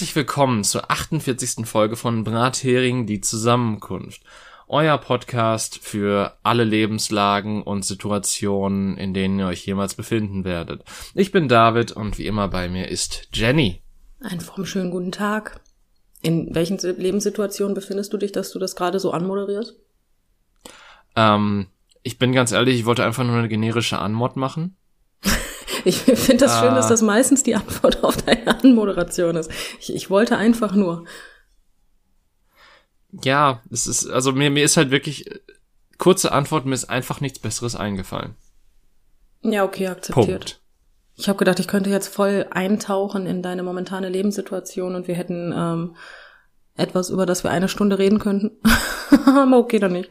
Herzlich willkommen zur 48. Folge von Brathering die Zusammenkunft. Euer Podcast für alle Lebenslagen und Situationen, in denen ihr euch jemals befinden werdet. Ich bin David und wie immer bei mir ist Jenny. Einen schönen guten Tag. In welchen Lebenssituationen befindest du dich, dass du das gerade so anmoderierst? Ähm, ich bin ganz ehrlich, ich wollte einfach nur eine generische Anmod machen. Ich finde das schön, dass ah. das meistens die Antwort auf deine Anmoderation ist. Ich, ich wollte einfach nur. Ja, es ist, also mir, mir ist halt wirklich, kurze Antwort, mir ist einfach nichts Besseres eingefallen. Ja, okay, akzeptiert. Punkt. Ich habe gedacht, ich könnte jetzt voll eintauchen in deine momentane Lebenssituation und wir hätten ähm, etwas, über das wir eine Stunde reden könnten. Aber okay, dann nicht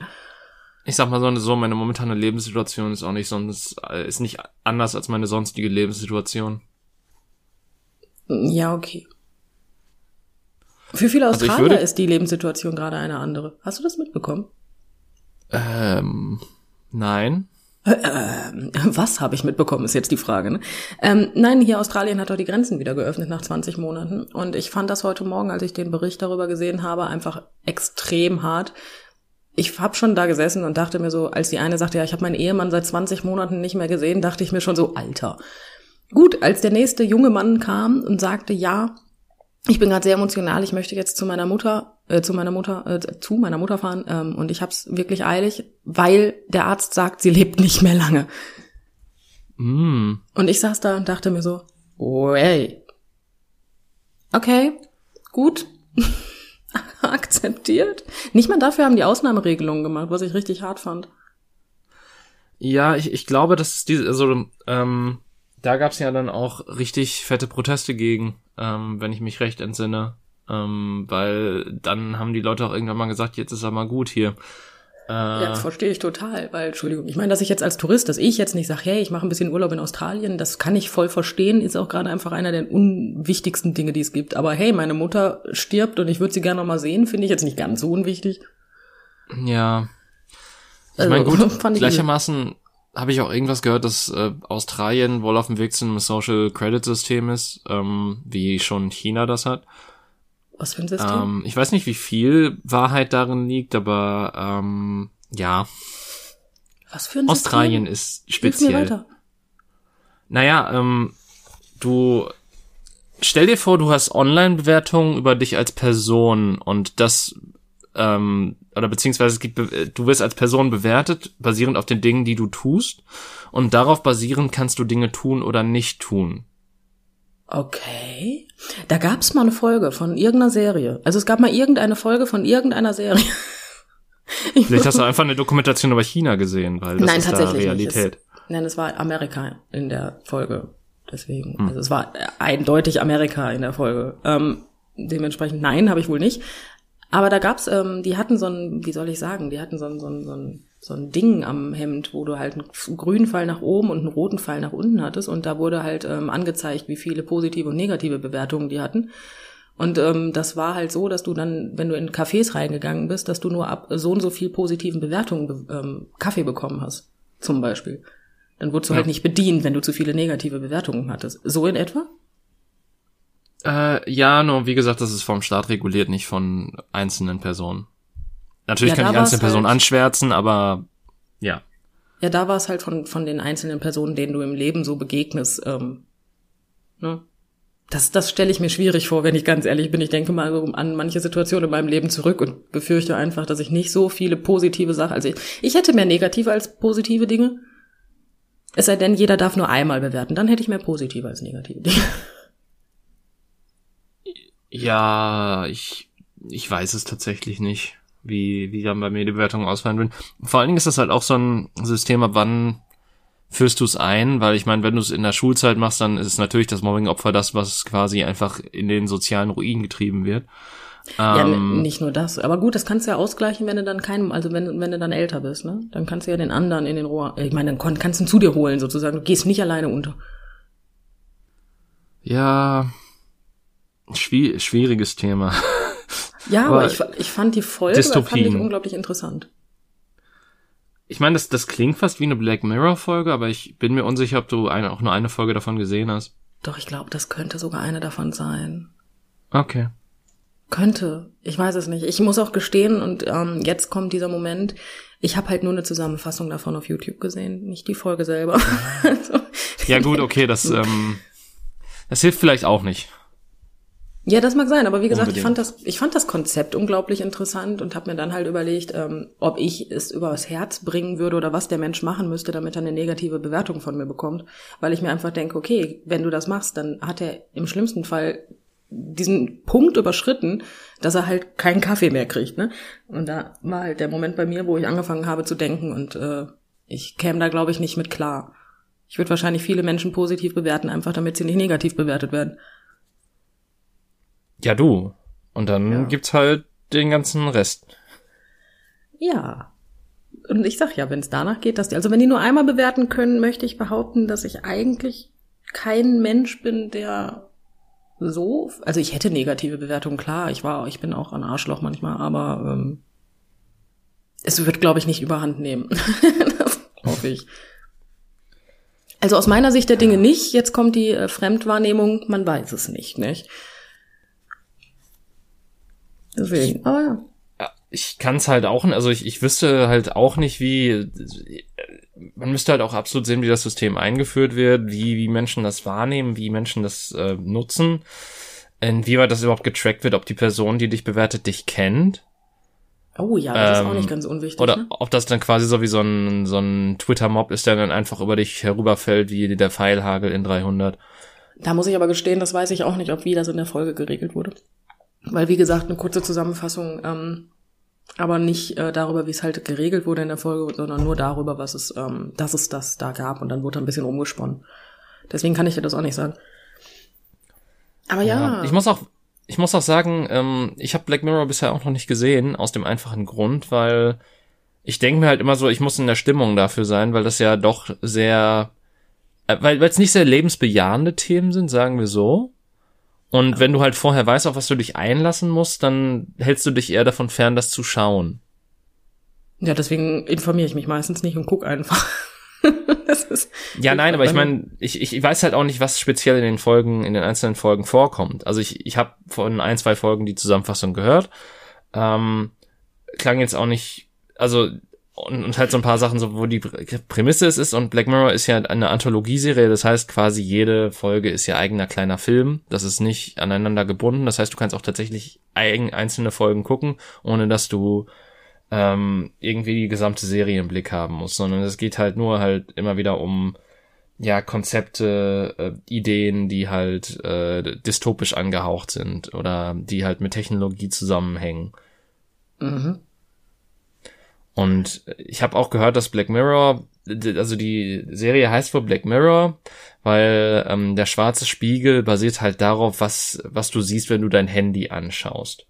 ich sag mal so, so meine momentane Lebenssituation ist auch nicht sonst, ist nicht anders als meine sonstige Lebenssituation. Ja, okay. Für viele also Australier würde, ist die Lebenssituation gerade eine andere. Hast du das mitbekommen? Ähm, nein. Äh, äh, was habe ich mitbekommen, ist jetzt die Frage. Ne? Ähm, nein, hier Australien hat doch die Grenzen wieder geöffnet nach 20 Monaten. Und ich fand das heute Morgen, als ich den Bericht darüber gesehen habe, einfach extrem hart, ich habe schon da gesessen und dachte mir so, als die eine sagte, ja, ich habe meinen Ehemann seit 20 Monaten nicht mehr gesehen, dachte ich mir schon so, Alter. Gut, als der nächste junge Mann kam und sagte, ja, ich bin gerade sehr emotional, ich möchte jetzt zu meiner Mutter, äh, zu meiner Mutter, äh, zu meiner Mutter fahren ähm, und ich hab's wirklich eilig, weil der Arzt sagt, sie lebt nicht mehr lange. Mm. Und ich saß da und dachte mir so, ey. Okay, gut. akzeptiert. Nicht mal dafür haben die Ausnahmeregelungen gemacht, was ich richtig hart fand. Ja, ich, ich glaube, dass es diese, also ähm, da gab es ja dann auch richtig fette Proteste gegen, ähm, wenn ich mich recht entsinne. Ähm, weil dann haben die Leute auch irgendwann mal gesagt, jetzt ist er mal gut hier. Äh, ja, das verstehe ich total, weil, Entschuldigung, ich meine, dass ich jetzt als Tourist, dass ich jetzt nicht sage, hey, ich mache ein bisschen Urlaub in Australien, das kann ich voll verstehen, ist auch gerade einfach einer der unwichtigsten Dinge, die es gibt. Aber hey, meine Mutter stirbt und ich würde sie gerne noch mal sehen, finde ich jetzt nicht ganz so unwichtig. Ja. Ich also, meine, gut, gleichermaßen habe ich auch irgendwas gehört, dass äh, Australien wohl auf dem Weg zu einem Social Credit System ist, ähm, wie schon China das hat. Was für ein System? Ähm, ich weiß nicht, wie viel Wahrheit darin liegt, aber ähm, ja. Was für ein Australien System? ist speziell. Mir weiter. Naja, ähm, du stell dir vor, du hast Online-Bewertungen über dich als Person und das ähm, oder beziehungsweise es gibt, du wirst als Person bewertet, basierend auf den Dingen, die du tust und darauf basierend kannst du Dinge tun oder nicht tun. Okay. Da gab's mal eine Folge von irgendeiner Serie. Also es gab mal irgendeine Folge von irgendeiner Serie. Vielleicht hast du einfach eine Dokumentation über China gesehen, weil das Nein, ist tatsächlich da Realität. Nicht. Es, nein, es war Amerika in der Folge. Deswegen. Hm. Also es war eindeutig Amerika in der Folge. Ähm, dementsprechend nein, habe ich wohl nicht. Aber da gab's, ähm, die hatten so ein, wie soll ich sagen, die hatten so ein, so ein, so ein so ein Ding am Hemd, wo du halt einen grünen Pfeil nach oben und einen roten Pfeil nach unten hattest und da wurde halt ähm, angezeigt, wie viele positive und negative Bewertungen die hatten. Und ähm, das war halt so, dass du dann, wenn du in Cafés reingegangen bist, dass du nur ab so und so viel positiven Bewertungen ähm, Kaffee bekommen hast, zum Beispiel. Dann wurdest du halt ja. halt nicht bedient, wenn du zu viele negative Bewertungen hattest. So in etwa? Äh, ja, nur wie gesagt, das ist vom Staat reguliert, nicht von einzelnen Personen. Natürlich ja, kann ich einzelne Personen halt, anschwärzen, aber ja. Ja, da war es halt von, von den einzelnen Personen, denen du im Leben so begegnest, ähm, ne? Das, das stelle ich mir schwierig vor, wenn ich ganz ehrlich bin. Ich denke mal so an manche Situationen in meinem Leben zurück und befürchte einfach, dass ich nicht so viele positive Sachen, also ich, ich hätte mehr negative als positive Dinge. Es sei denn, jeder darf nur einmal bewerten, dann hätte ich mehr positive als negative Dinge. Ja, ich, ich weiß es tatsächlich nicht wie, wie dann bei mir die Bewertungen ausfallen würden. Vor allen Dingen ist das halt auch so ein System, ab wann führst du es ein, weil ich meine, wenn du es in der Schulzeit machst, dann ist es natürlich das Mobbing-Opfer das, was quasi einfach in den sozialen Ruin getrieben wird. Ja, ähm, nicht nur das. Aber gut, das kannst du ja ausgleichen, wenn du dann keinem, also wenn, wenn du dann älter bist, ne? Dann kannst du ja den anderen in den Rohr, ich meine, dann kannst du ihn zu dir holen, sozusagen. Du gehst nicht alleine unter. Ja, schwieriges Thema. Ja, aber, aber ich, ich fand die Folge fand ich unglaublich interessant. Ich meine, das, das klingt fast wie eine Black Mirror-Folge, aber ich bin mir unsicher, ob du eine, auch nur eine Folge davon gesehen hast. Doch, ich glaube, das könnte sogar eine davon sein. Okay. Könnte. Ich weiß es nicht. Ich muss auch gestehen, und ähm, jetzt kommt dieser Moment, ich habe halt nur eine Zusammenfassung davon auf YouTube gesehen, nicht die Folge selber. also, Ja gut, okay, das, ähm, das hilft vielleicht auch nicht. Ja, das mag sein, aber wie gesagt, ich fand das, ich fand das Konzept unglaublich interessant und habe mir dann halt überlegt, ähm, ob ich es übers Herz bringen würde oder was der Mensch machen müsste, damit er eine negative Bewertung von mir bekommt. Weil ich mir einfach denke, okay, wenn du das machst, dann hat er im schlimmsten Fall diesen Punkt überschritten, dass er halt keinen Kaffee mehr kriegt, ne? Und da war halt der Moment bei mir, wo ich angefangen habe zu denken und äh, ich käme da, glaube ich, nicht mit klar. Ich würde wahrscheinlich viele Menschen positiv bewerten, einfach damit sie nicht negativ bewertet werden. Ja, du. Und dann Ja. gibt's halt den ganzen Rest. Ja. Und ich sag ja, wenn es danach geht, dass die, also wenn die nur einmal bewerten können, möchte ich behaupten, dass ich eigentlich kein Mensch bin, der so, also ich hätte negative Bewertungen, klar, ich war, ich bin auch ein Arschloch manchmal, aber ähm, es wird, glaube ich, nicht überhand nehmen. das hoffe ich. Also aus meiner Sicht der Dinge nicht. Jetzt kommt die äh, Fremdwahrnehmung, man weiß es nicht, nicht? Deswegen, aber ja. Ich kann's halt auch, also ich, ich wüsste halt auch nicht, wie, man müsste halt auch absolut sehen, wie das System eingeführt wird, wie, wie Menschen das wahrnehmen, wie Menschen das äh, nutzen, inwieweit das überhaupt getrackt wird, ob die Person, die dich bewertet, dich kennt. Oh ja, das ist auch Ähm, nicht ganz unwichtig. Oder ne? ob das dann quasi so wie so ein, so ein Twitter-Mob ist, der dann einfach über dich herüberfällt, wie der Pfeilhagel in 300. Da muss ich aber gestehen, das weiß ich auch nicht, ob wie das in der Folge geregelt wurde. Weil, wie gesagt, eine kurze Zusammenfassung, ähm, aber nicht äh, darüber, wie es halt geregelt wurde in der Folge, sondern nur darüber, was es, ähm, dass es das da gab und dann wurde ein bisschen rumgesponnen. Deswegen kann ich dir das auch nicht sagen. Aber ja, Ich muss auch, ich muss auch sagen, ähm, ich habe Black Mirror bisher auch noch nicht gesehen, aus dem einfachen Grund, weil ich denke mir halt immer so, ich muss in der Stimmung dafür sein, weil das ja doch sehr, äh, weil es nicht sehr lebensbejahende Themen sind, sagen wir so. Und wenn du halt vorher weißt, auf was du dich einlassen musst, dann hältst du dich eher davon fern, das zu schauen. ja, deswegen informiere ich mich meistens nicht und guck einfach. Ja, nein, aber ich meine- meine, ich, ich weiß halt auch nicht, was speziell in den Folgen, in den einzelnen Folgen vorkommt. Also ich, ich habe von ein, zwei Folgen die Zusammenfassung gehört. Ähm, klang jetzt auch nicht, also und, und halt so ein paar Sachen, so wo die Prä- Prämisse es ist. Und Black Mirror ist ja eine Anthologieserie, das heißt quasi jede Folge ist ja eigener kleiner Film, das ist nicht aneinander gebunden, das heißt du kannst auch tatsächlich eigen, einzelne Folgen gucken, ohne dass du ähm, irgendwie die gesamte Serie im Blick haben musst, sondern es geht halt nur halt immer wieder um ja Konzepte, äh, Ideen, die halt äh, dystopisch angehaucht sind oder die halt mit Technologie zusammenhängen. mhm. Und ich habe auch gehört, dass Black Mirror, also die Serie heißt wohl Black Mirror, weil ähm, der schwarze Spiegel basiert halt darauf, was was du siehst, wenn du dein Handy anschaust.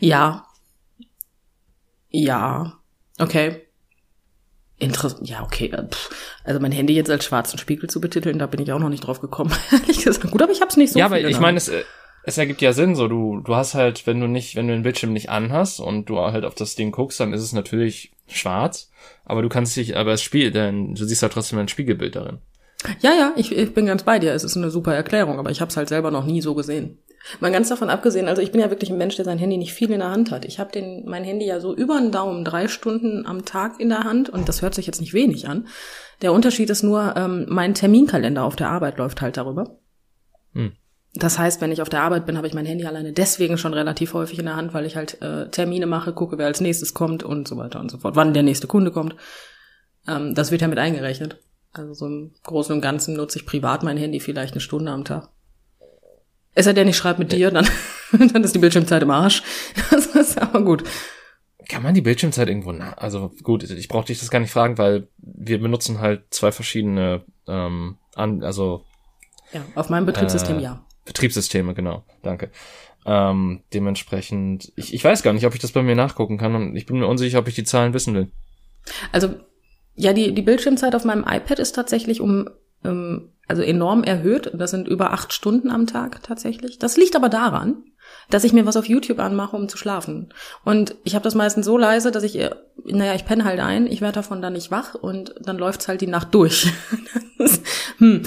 Ja. Ja. Okay. Interessant. Ja, okay. äh, pff. Also mein Handy jetzt als schwarzen Spiegel zu betiteln, da bin ich auch noch nicht drauf gekommen. Ehrlich gesagt. Gut, aber ich hab's nicht so ja, aber ich meine, es, äh, es ergibt ja Sinn, so du du hast halt, wenn du nicht, wenn du den Bildschirm nicht anhast und du halt auf das Ding guckst, dann ist es natürlich schwarz, aber du kannst dich, aber es spielt, denn du siehst halt trotzdem ein Spiegelbild darin. Ja, ja, ich, ich bin ganz bei dir. Es ist eine super Erklärung, aber ich hab's halt selber noch nie so gesehen. Mal ganz davon abgesehen, also ich bin ja wirklich ein Mensch, der sein Handy nicht viel in der Hand hat. Ich habe den mein Handy ja so über den Daumen drei Stunden am Tag in der Hand und das hört sich jetzt nicht wenig an. Der Unterschied ist nur, ähm, mein Terminkalender auf der Arbeit läuft halt darüber. Hm. Das heißt, wenn ich auf der Arbeit bin, habe ich mein Handy alleine deswegen schon relativ häufig in der Hand, weil ich halt äh, Termine mache, gucke, wer als nächstes kommt und so weiter und so fort, wann der nächste Kunde kommt. Ähm, das wird ja mit eingerechnet. Also so im Großen und Ganzen nutze ich privat mein Handy vielleicht eine Stunde am Tag. Es sei denn, ich schreibe mit dir, dann, dann ist die Bildschirmzeit im Arsch. Das ist aber gut. Kann man die Bildschirmzeit irgendwo na Also gut, ich brauchte dich das gar nicht fragen, weil wir benutzen halt zwei verschiedene ähm, an, also Ja, auf meinem Betriebssystem Äh, ja. Betriebssysteme, genau. Danke. Ähm, dementsprechend, ich, ich weiß gar nicht, ob ich das bei mir nachgucken kann und ich bin mir unsicher, ob ich die Zahlen wissen will. Also, ja, die, die Bildschirmzeit auf meinem iPad ist tatsächlich um, ähm, also enorm erhöht. Das sind über acht Stunden am Tag tatsächlich. Das liegt aber daran, dass ich mir was auf YouTube anmache, um zu schlafen. Und ich habe das meistens so leise, dass ich, äh, naja, ich penne halt ein, ich werde davon dann nicht wach und dann läuft's halt die Nacht durch. Ist, hm.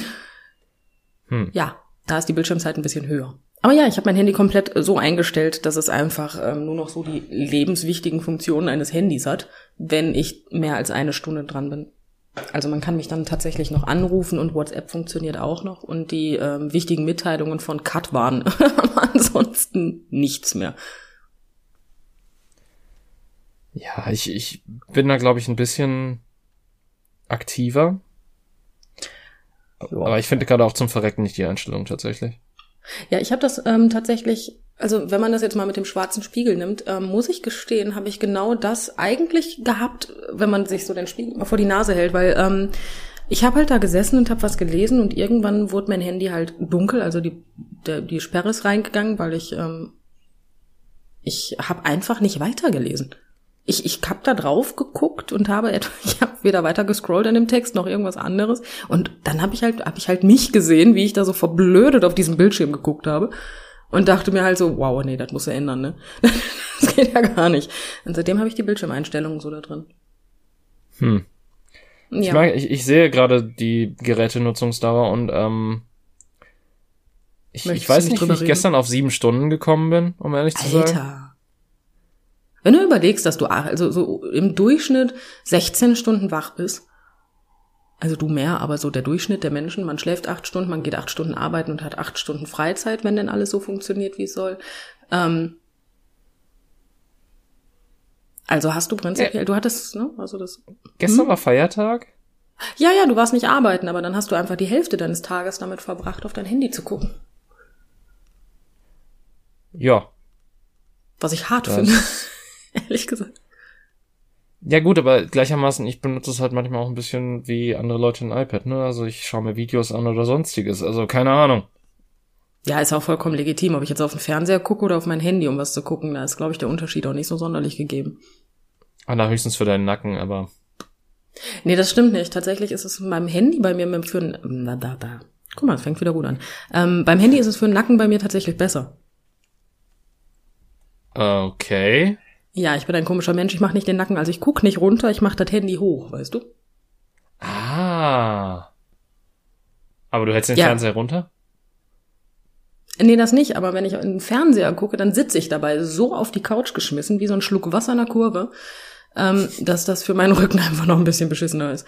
Hm. Ja, Da ist die Bildschirmzeit ein bisschen höher. Aber ja, ich habe mein Handy komplett so eingestellt, dass es einfach ähm, nur noch so die lebenswichtigen Funktionen eines Handys hat, wenn ich mehr als eine Stunde dran bin. Also man kann mich dann tatsächlich noch anrufen und WhatsApp funktioniert auch noch und die ähm, wichtigen Mitteilungen von Cut waren ansonsten nichts mehr. Ja, ich, ich bin da, glaube ich, ein bisschen aktiver. Ja. Aber ich finde gerade auch zum Verrecken nicht die Einstellung tatsächlich. Ja, ich habe das ähm, tatsächlich, also wenn man das jetzt mal mit dem schwarzen Spiegel nimmt, ähm, muss ich gestehen, habe ich genau das eigentlich gehabt, wenn man sich so den Spiegel mal vor die Nase hält, weil ähm, ich habe halt da gesessen und habe was gelesen und irgendwann wurde mein Handy halt dunkel, also die, der, die Sperre ist reingegangen, weil ich ähm, ich habe einfach nicht weitergelesen ich, ich hab da drauf geguckt und habe etwa, ich habe weder weiter gescrollt in dem Text noch irgendwas anderes. Und dann habe ich halt, habe ich halt mich gesehen, wie ich da so verblödet auf diesem Bildschirm geguckt habe. Und dachte mir halt so, wow, nee, das muss er ändern, ne? das geht ja gar nicht. Und seitdem habe ich die Bildschirmeinstellungen so da drin. Hm. Ja. Ich, mag, ich, ich sehe gerade die Gerätenutzungsdauer und ähm, ich, ich weiß nicht, wie ich reden? gestern auf sieben Stunden gekommen bin, um ehrlich zu Alter. sagen. Wenn du überlegst, dass du also so im Durchschnitt 16 Stunden wach bist, also du mehr, aber so der Durchschnitt der Menschen, man schläft acht Stunden, man geht acht Stunden arbeiten und hat acht Stunden Freizeit, wenn denn alles so funktioniert, wie es soll. Ähm, also hast du prinzipiell, ja. du hattest, ne, also das. Gestern hm? war Feiertag? Ja, ja, du warst nicht arbeiten, aber dann hast du einfach die Hälfte deines Tages damit verbracht, auf dein Handy zu gucken. Ja. Was ich hart das finde. ehrlich gesagt. Ja gut, aber gleichermaßen, ich benutze es halt manchmal auch ein bisschen wie andere Leute ein iPad, ne? Also ich schaue mir Videos an oder sonstiges, also keine Ahnung. Ja, ist auch vollkommen legitim, ob ich jetzt auf den Fernseher gucke oder auf mein Handy, um was zu gucken. Da ist, glaube ich, der Unterschied auch nicht so sonderlich gegeben. Ah, na, höchstens für deinen Nacken, aber. Nee, das stimmt nicht. Tatsächlich ist es beim Handy bei mir für ein, na, da, da. Guck mal, es fängt wieder gut an. Ähm, beim Handy ist es für den Nacken bei mir tatsächlich besser. Okay. Ja, ich bin ein komischer Mensch, ich mache nicht den Nacken, also ich guck nicht runter, ich mache das Handy hoch, weißt du? Ah. Aber du hältst den ja. Fernseher runter? Nee, das nicht, aber wenn ich in den Fernseher gucke, dann sitze ich dabei so auf die Couch geschmissen, wie so ein Schluck Wasser in der Kurve, ähm, dass das für meinen Rücken einfach noch ein bisschen beschissener ist.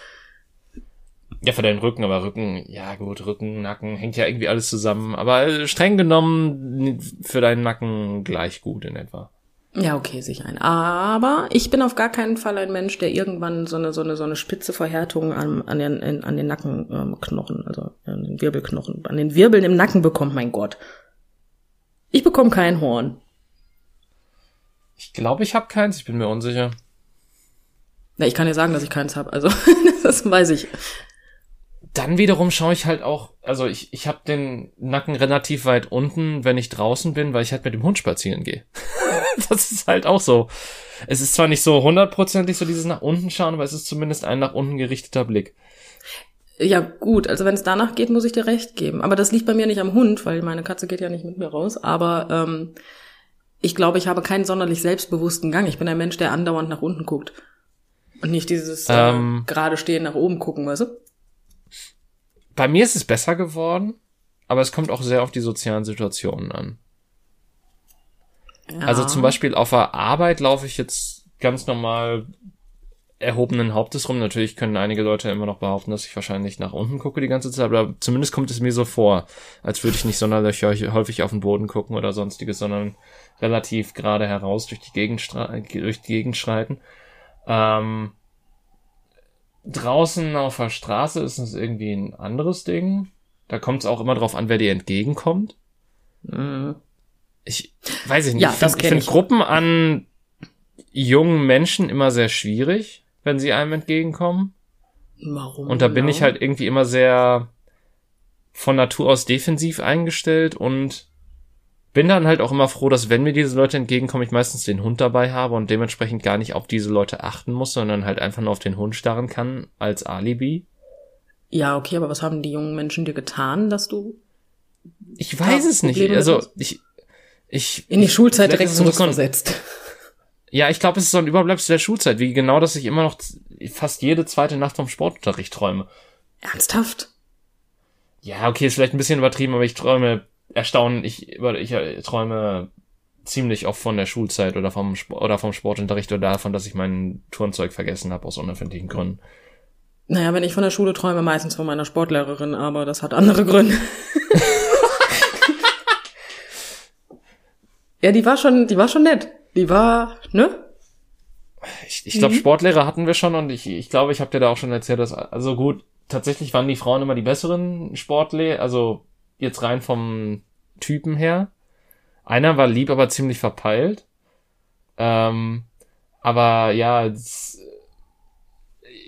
Ja, für deinen Rücken, aber Rücken, ja gut, Rücken, Nacken, hängt ja irgendwie alles zusammen. Aber streng genommen für deinen Nacken gleich gut in etwa. Ja, okay, sich ein. Aber ich bin auf gar keinen Fall ein Mensch, der irgendwann so eine so eine so eine spitze Verhärtung an, an den an den Nackenknochen, also an den Wirbelknochen, an den Wirbeln im Nacken bekommt. Mein Gott, ich bekomme kein Horn. Ich glaube, ich habe keins. Ich bin mir unsicher. Na, ich kann dir sagen, dass ich keins habe. Also das weiß ich dann wiederum schaue ich halt auch, also ich, ich habe den Nacken relativ weit unten, wenn ich draußen bin, weil ich halt mit dem Hund spazieren gehe. das ist halt auch so. Es ist zwar nicht so hundertprozentig so dieses nach unten schauen, aber es ist zumindest ein nach unten gerichteter Blick. Ja, gut, also wenn es danach geht, muss ich dir recht geben. Aber das liegt bei mir nicht am Hund, weil meine Katze geht ja nicht mit mir raus. Aber ähm, ich glaube, ich habe keinen sonderlich selbstbewussten Gang. Ich bin ein Mensch, der andauernd nach unten guckt. Und nicht dieses äh, ähm, gerade stehen nach oben gucken, weißt du? bei mir ist es besser geworden, aber es kommt auch sehr auf die sozialen Situationen an. Ja. Also zum Beispiel auf der Arbeit laufe ich jetzt ganz normal erhobenen Hauptes rum. Natürlich können einige Leute immer noch behaupten, dass ich wahrscheinlich nach unten gucke die ganze Zeit, aber zumindest kommt es mir so vor, als würde ich nicht sonderlich häufig auf den Boden gucken oder sonstiges, sondern relativ gerade heraus durch die Gegend, durch die Gegend schreiten. Ähm, Draußen auf der Straße ist es irgendwie ein anderes Ding. Da kommt es auch immer drauf an, wer dir entgegenkommt. Mhm. Ich weiß ich nicht. Ja, ich finde find Gruppen an jungen Menschen immer sehr schwierig, wenn sie einem entgegenkommen. Warum? Und da bin genau? ich halt irgendwie immer sehr von Natur aus defensiv eingestellt und bin dann halt auch immer froh, dass wenn mir diese Leute entgegenkommen, ich meistens den Hund dabei habe und dementsprechend gar nicht auf diese Leute achten muss, sondern halt einfach nur auf den Hund starren kann als Alibi. Ja, okay, aber was haben die jungen Menschen dir getan, dass du? Ich weiß es nicht. Also ich, ich in die Schulzeit direkt zurückversetzt. Ja, ich glaube, es ist so ein Überbleibsel der Schulzeit, wie genau, dass ich immer noch fast jede zweite Nacht vom Sportunterricht träume. Ernsthaft? Ja, okay, ist vielleicht ein bisschen übertrieben, aber ich träume erstaunlich, ich, ich, ich träume ziemlich oft von der Schulzeit oder vom Sport, oder vom Sportunterricht oder davon, dass ich mein Turnzeug vergessen habe aus unerfindlichen Gründen. Naja, wenn ich von der Schule träume, meistens von meiner Sportlehrerin, aber das hat andere Gründe. ja, die war schon, die war schon nett. Die war, ne? Ich, ich glaube, mhm. Sportlehrer hatten wir schon und ich, ich glaube, ich habe dir da auch schon erzählt, dass, also gut, tatsächlich waren die Frauen immer die besseren Sportlehrer, also jetzt rein vom Typen her. Einer war lieb, aber ziemlich verpeilt. Ähm, aber ja,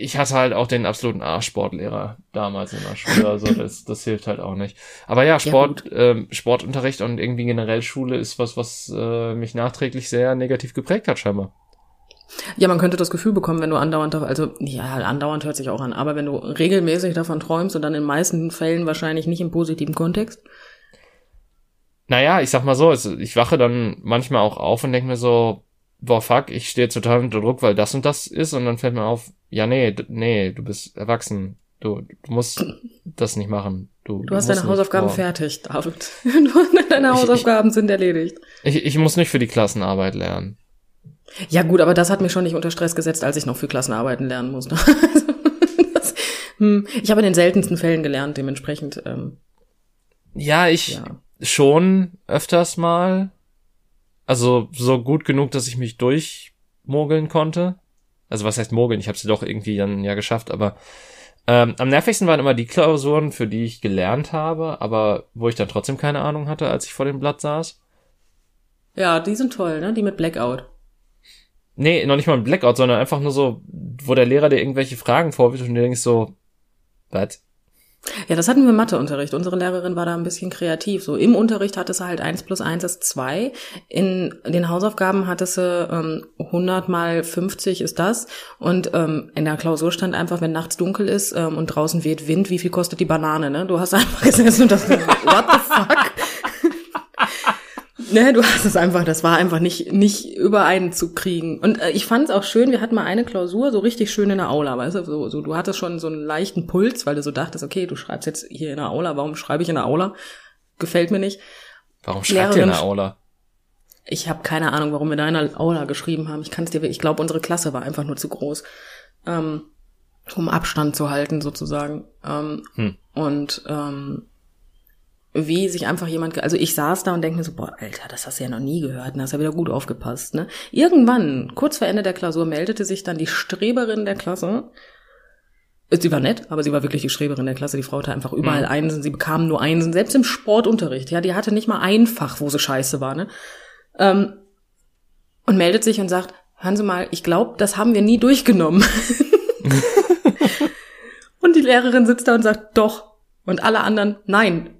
ich hatte halt auch den absoluten A-Sportlehrer damals in der Schule, also das, das hilft halt auch nicht. Aber ja, Sport, ja, ähm, Sportunterricht und irgendwie generell Schule ist was, was äh, mich nachträglich sehr negativ geprägt hat, scheinbar. Ja, man könnte das Gefühl bekommen, wenn du andauernd, also ja, andauernd hört sich auch an, aber wenn du regelmäßig davon träumst und dann in meisten Fällen wahrscheinlich nicht im positiven Kontext, naja, ich sag mal so, ich wache dann manchmal auch auf und denke mir so, boah, fuck, ich stehe total unter Druck, weil das und das ist und dann fällt mir auf, ja, nee, nee, du bist erwachsen. Du, du musst das nicht machen. Du, du hast deine Hausaufgaben boah. fertig, David. deine Hausaufgaben ich, sind erledigt. Ich, ich muss nicht für die Klassenarbeit lernen. Ja gut, aber das hat mich schon nicht unter Stress gesetzt, als ich noch für Klassenarbeiten lernen musste. das, hm, ich habe in den seltensten Fällen gelernt, dementsprechend. Ähm, ja, ich, ja schon öfters mal. Also so gut genug, dass ich mich durchmogeln konnte. Also was heißt mogeln? Ich habe sie doch irgendwie dann ja geschafft, aber ähm, am nervigsten waren immer die Klausuren, für die ich gelernt habe, aber wo ich dann trotzdem keine Ahnung hatte, als ich vor dem Blatt saß. Ja, die sind toll, ne? Die mit Blackout. Nee, noch nicht mal mit Blackout, sondern einfach nur so, wo der Lehrer dir irgendwelche Fragen vorwirft und du denkst so, was? Ja, das hatten wir Matheunterricht. Unsere Lehrerin war da ein bisschen kreativ. So im Unterricht hatte sie halt eins plus eins ist zwei. In den Hausaufgaben hatte sie ähm, 100 mal 50 ist das. Und ähm, in der Klausur stand einfach, wenn nachts dunkel ist ähm, und draußen weht Wind, wie viel kostet die Banane? Ne? Du hast einfach gesessen und das, what the fuck? Ne, du hast es einfach, das war einfach nicht, nicht übereinzukriegen. Und äh, ich fand es auch schön, wir hatten mal eine Klausur so richtig schön in der Aula, weißt du, so, so, du hattest schon so einen leichten Puls, weil du so dachtest, okay, du schreibst jetzt hier in der Aula, warum schreibe ich in der Aula? Gefällt mir nicht. Warum schreibt ihr in der Aula? Ich habe keine Ahnung, warum wir da in der Aula geschrieben haben. Ich kann es dir, ich glaube, unsere Klasse war einfach nur zu groß, ähm, um Abstand zu halten sozusagen. Ähm, hm. Und ähm, wie sich einfach jemand, also ich saß da und denke mir so, boah, Alter, das hast du ja noch nie gehört, da hast du ja wieder gut aufgepasst, ne? Irgendwann, kurz vor Ende der Klausur, meldete sich dann die Streberin der Klasse. Sie war nett, aber sie war wirklich die Streberin der Klasse. Die Frau hatte einfach überall mhm. Einsen, sie bekam nur Einsen, selbst im Sportunterricht, ja, die hatte nicht mal ein Fach, wo sie scheiße war, ne? Ähm, und meldet sich und sagt, hören Sie mal, ich glaube, das haben wir nie durchgenommen. und die Lehrerin sitzt da und sagt, doch. Und alle anderen, nein.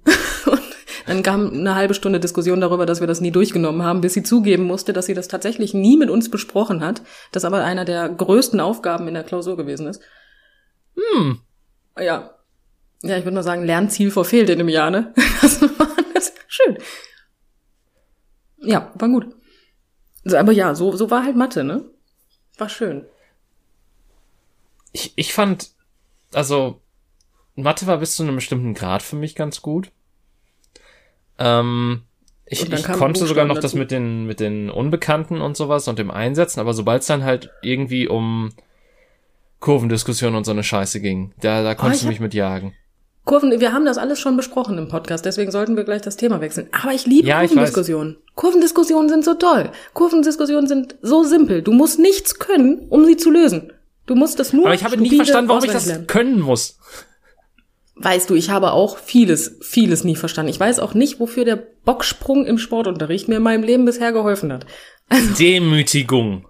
Dann kam eine halbe Stunde Diskussion darüber, dass wir das nie durchgenommen haben, bis sie zugeben musste, dass sie das tatsächlich nie mit uns besprochen hat, das aber einer der größten Aufgaben in der Klausur gewesen ist. Hm. Ja. Ja, ich würde mal sagen, Lernziel verfehlt in dem Jahr, ne? Das war das schön. Ja, war gut. Aber ja, so, so war halt Mathe, ne? War schön. Ich, ich fand, also, Mathe war bis zu einem bestimmten Grad für mich ganz gut. Ähm, ich, ich konnte sogar noch dazu. das mit den, mit den Unbekannten und sowas und dem Einsetzen, aber sobald es dann halt irgendwie um Kurvendiskussion und so eine Scheiße ging, da, da konntest oh, du mich mit jagen. Kurven, wir haben das alles schon besprochen im Podcast, deswegen sollten wir gleich das Thema wechseln. Aber ich liebe ja, Kurvendiskussionen. Kurvendiskussionen sind so toll. Kurvendiskussionen sind so simpel. Du musst nichts können, um sie zu lösen. Du musst das nur. Aber ich habe nicht verstanden, warum ich das können muss. Weißt du, ich habe auch vieles, vieles nie verstanden. Ich weiß auch nicht, wofür der Bocksprung im Sportunterricht mir in meinem Leben bisher geholfen hat. Also, Demütigung.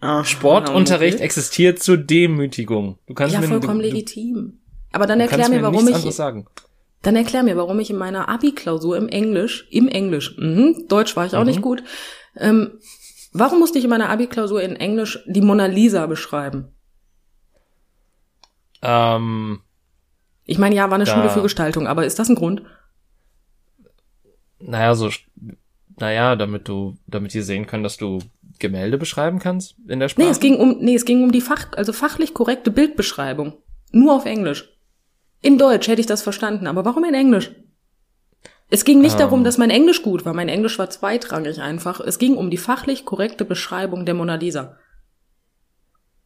Ach, Sportunterricht existiert zur Demütigung. Du kannst ja, mir, vollkommen du, legitim. Aber dann erklär mir, warum ich, sagen. dann erklär mir, warum ich in meiner Abi-Klausur im Englisch, im Englisch, mh, Deutsch war ich auch mhm. nicht gut, ähm, warum musste ich in meiner Abi-Klausur in Englisch die Mona Lisa beschreiben? Ähm, ich meine, ja, war eine da, Schule für Gestaltung, aber ist das ein Grund? Naja, so, naja, damit du, damit die sehen können, dass du Gemälde beschreiben kannst in der Sprache. Nee, es ging um, nee, es ging um die Fach, also fachlich korrekte Bildbeschreibung. Nur auf Englisch. In Deutsch hätte ich das verstanden, aber warum in Englisch? Es ging nicht Ähm. darum, dass mein Englisch gut war. Mein Englisch war zweitrangig einfach. Es ging um die fachlich korrekte Beschreibung der Mona Lisa.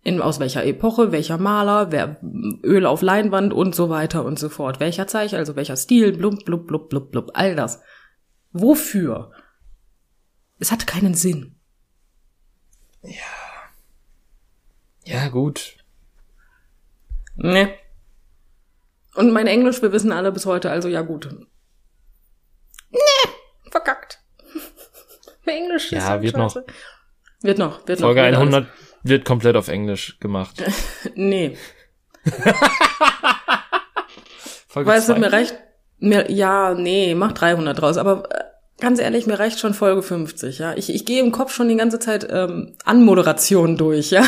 In, aus welcher Epoche, welcher Maler, wer Öl auf Leinwand und so weiter und so fort. Welcher Zeichen, also welcher Stil, blub, blub, blub, blub, blub, all das. Wofür? Es hatte keinen Sinn. Ja, gut. Ne. Und mein Englisch, wir wissen alle bis heute, also ja gut. Ne, verkackt. Mein Englisch Ja, ist halt wird noch. scheiße. Wird noch, wird Folge noch. wird 100 wird komplett auf Englisch gemacht. Nee. Weißt du, 2? mir reicht, mir, ja, nee, mach 300 draus, aber äh, ganz ehrlich, mir reicht schon Folge 50, ja. Ich, ich gehe im Kopf schon die ganze Zeit ähm, Anmoderation durch, ja.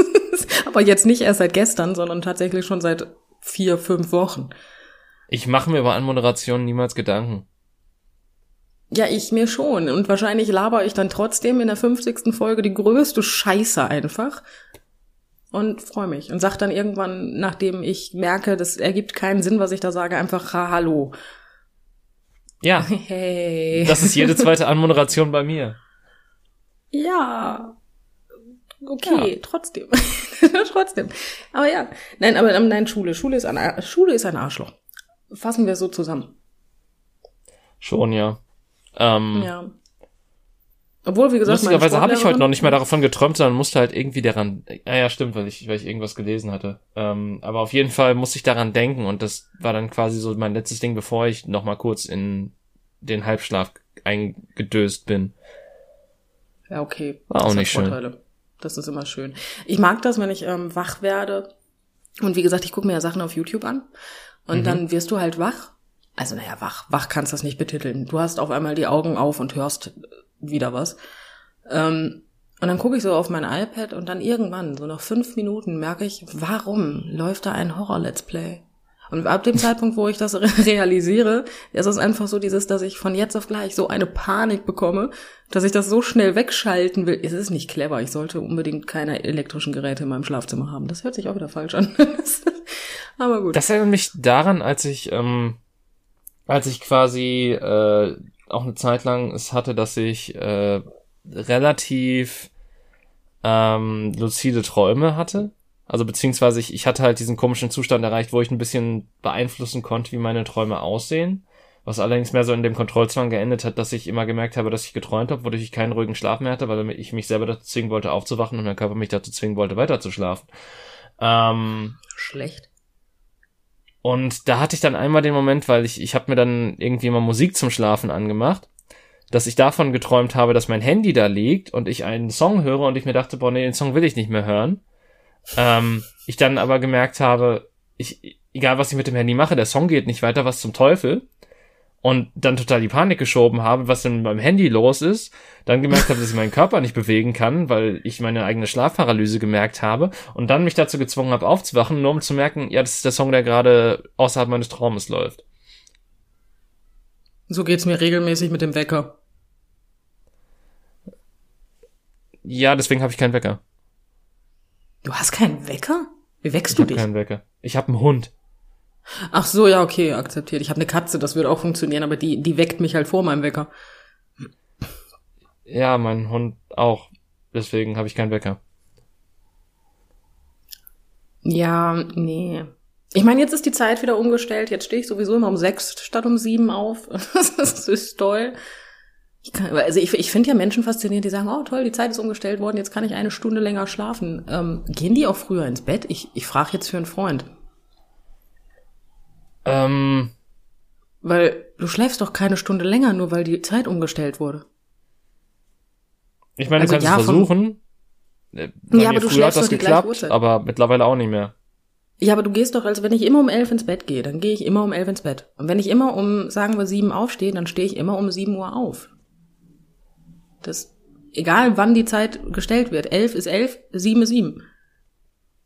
aber jetzt nicht erst seit gestern, sondern tatsächlich schon seit vier, fünf Wochen. Ich mache mir über Anmoderation niemals Gedanken. Ja, ich mir schon. Und wahrscheinlich laber ich dann trotzdem in der 50. Folge die größte Scheiße einfach. Und freue mich. Und sag dann irgendwann, nachdem ich merke, das ergibt keinen Sinn, was ich da sage, einfach ha, hallo. Ja, Hey. das ist jede zweite Anmoderation bei mir. ja. Okay, trotzdem. trotzdem. Aber ja. Nein, aber ähm, nein, Schule. Schule ist ein, Schule ist ein Arschloch. Fassen wir es so zusammen. Schon, ja. Ähm, Ja. Obwohl, wie gesagt, Lustigerweise habe ich heute noch nicht mehr davon geträumt, sondern musste halt irgendwie daran. Ah ja, stimmt, weil ich, weil ich irgendwas gelesen hatte. Ähm, aber auf jeden Fall musste ich daran denken und das war dann quasi so mein letztes Ding, bevor ich noch mal kurz in den Halbschlaf eingedöst bin. Ja, okay. War auch das nicht hat schön. Das ist immer schön. Ich mag das, wenn ich ähm, wach werde. Und wie gesagt, ich gucke mir ja Sachen auf YouTube an. Und Mhm. dann wirst du halt wach. Also naja, wach. Wach kannst du das nicht betiteln. Du hast auf einmal die Augen auf und hörst wieder was. Ähm, und dann gucke ich so auf mein iPad und dann irgendwann, so nach fünf Minuten, merke ich, warum läuft da ein Horror-Let's Play? Und ab dem Zeitpunkt, wo ich das re- realisiere, ist es einfach so dieses, dass ich von jetzt auf gleich so eine Panik bekomme, dass ich das so schnell wegschalten will. Es ist nicht clever. Ich sollte unbedingt keine elektrischen Geräte in meinem Schlafzimmer haben. Das hört sich auch wieder falsch an. Aber gut. Das erinnert mich daran, als ich, ähm, als ich quasi äh, auch eine Zeit lang es hatte, dass ich äh, relativ ähm, luzide Träume hatte. Also beziehungsweise ich, ich hatte halt diesen komischen Zustand erreicht, wo ich ein bisschen beeinflussen konnte, wie meine Träume aussehen. Was allerdings mehr so in dem Kontrollzwang geendet hat, dass ich immer gemerkt habe, dass ich geträumt habe, wodurch ich keinen ruhigen Schlaf mehr hatte, weil ich mich selber dazu zwingen wollte, aufzuwachen und mein Körper mich dazu zwingen wollte, weiterzuschlafen. Ähm, Schlecht. Und da hatte ich dann einmal den Moment, weil ich, ich habe mir dann irgendwie mal Musik zum Schlafen angemacht, dass ich davon geträumt habe, dass mein Handy da liegt und ich einen Song höre und ich mir dachte, boah, nee, den Song will ich nicht mehr hören. Ähm, ich dann aber gemerkt habe, ich, egal was ich mit dem Handy mache, der Song geht nicht weiter, was zum Teufel. Und dann total die Panik geschoben habe, was denn mit meinem Handy los ist. Dann gemerkt habe, dass ich meinen Körper nicht bewegen kann, weil ich meine eigene Schlafparalyse gemerkt habe. Und dann mich dazu gezwungen habe, aufzuwachen, nur um zu merken, ja, das ist der Song, der gerade außerhalb meines Traumes läuft. So geht's mir regelmäßig mit dem Wecker. Ja, deswegen habe ich keinen Wecker. Du hast keinen Wecker? Wie wächst Ich du habe dich? keinen Wecker. Ich habe einen Hund. Ach so, ja, okay, akzeptiert. Ich habe eine Katze, das würde auch funktionieren, aber die, die weckt mich halt vor meinem Wecker. Ja, mein Hund auch. Deswegen habe ich keinen Wecker. Ja, nee. Ich meine, jetzt ist die Zeit wieder umgestellt. Jetzt stehe ich sowieso immer um sechs statt um sieben auf. Das ist toll. Ich kann, also ich, ich finde ja Menschen faszinierend, die sagen, oh toll, die Zeit ist umgestellt worden, jetzt kann ich eine Stunde länger schlafen. Ähm, gehen die auch früher ins Bett? Ich, ich frage jetzt für einen Freund. Ähm, Weil du schläfst doch keine Stunde länger, nur weil die Zeit umgestellt wurde. ich meine, Also du kannst ja, es von- versuchen. Äh, bei Ja, aber du früher hat schläfst das doch die gleiche geklappt, Uhrzeit. aber mittlerweile auch nicht mehr. Ja, aber du gehst doch, also wenn ich immer um elf ins Bett gehe, dann gehe ich immer um elf ins Bett. Und wenn ich immer um, sagen wir, sieben aufstehe, dann stehe ich immer um sieben Uhr auf. Das, egal wann die Zeit gestellt wird. Elf ist elf, sieben ist sieben.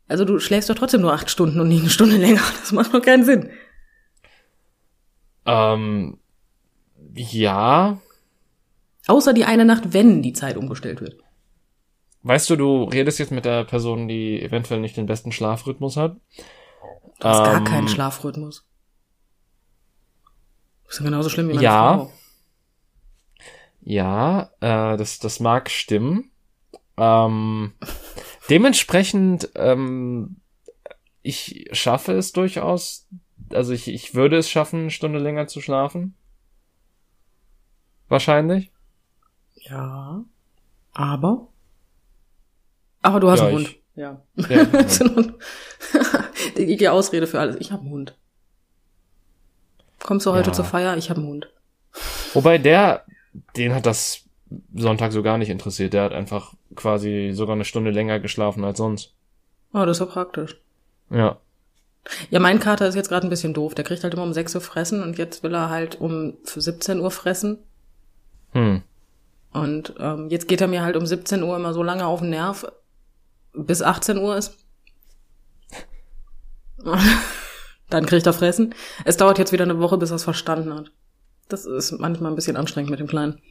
Also du schläfst doch trotzdem nur acht Stunden und nicht eine Stunde länger. Das macht doch keinen Sinn. Ähm, ja. Außer die eine Nacht, wenn die Zeit umgestellt wird. Weißt du, du redest jetzt mit der Person, die eventuell nicht den besten Schlafrhythmus hat. Du hast gar Ähm, keinen Schlafrhythmus. Das ist ja genauso schlimm wie meine Ja. Frau. Ja, äh, das, das mag stimmen. Ähm, dementsprechend, ähm, ich schaffe es durchaus, also ich, ich würde es schaffen, eine Stunde länger zu schlafen. Wahrscheinlich. Ja. Aber? Aber du hast Ja, einen ich- Hund. Ja. Ja, die, die Ausrede für alles. Ich habe einen Hund. Kommst du heute Ja. zur Feier? Ich habe einen Hund. Wobei der, den hat das Sonntag so gar nicht interessiert. Der hat einfach quasi sogar eine Stunde länger geschlafen als sonst. Oh, das ist ja praktisch. Ja. Ja, mein Kater ist jetzt gerade ein bisschen doof. Der kriegt halt immer um 6 Uhr fressen und jetzt will er halt um 17 Uhr fressen. Hm. Und ähm, jetzt geht er mir halt um 17 Uhr immer so lange auf den Nerv, bis 18 Uhr ist. Dann kriegt er fressen. Es dauert jetzt wieder eine Woche, bis er es verstanden hat. Das ist manchmal ein bisschen anstrengend mit dem Kleinen.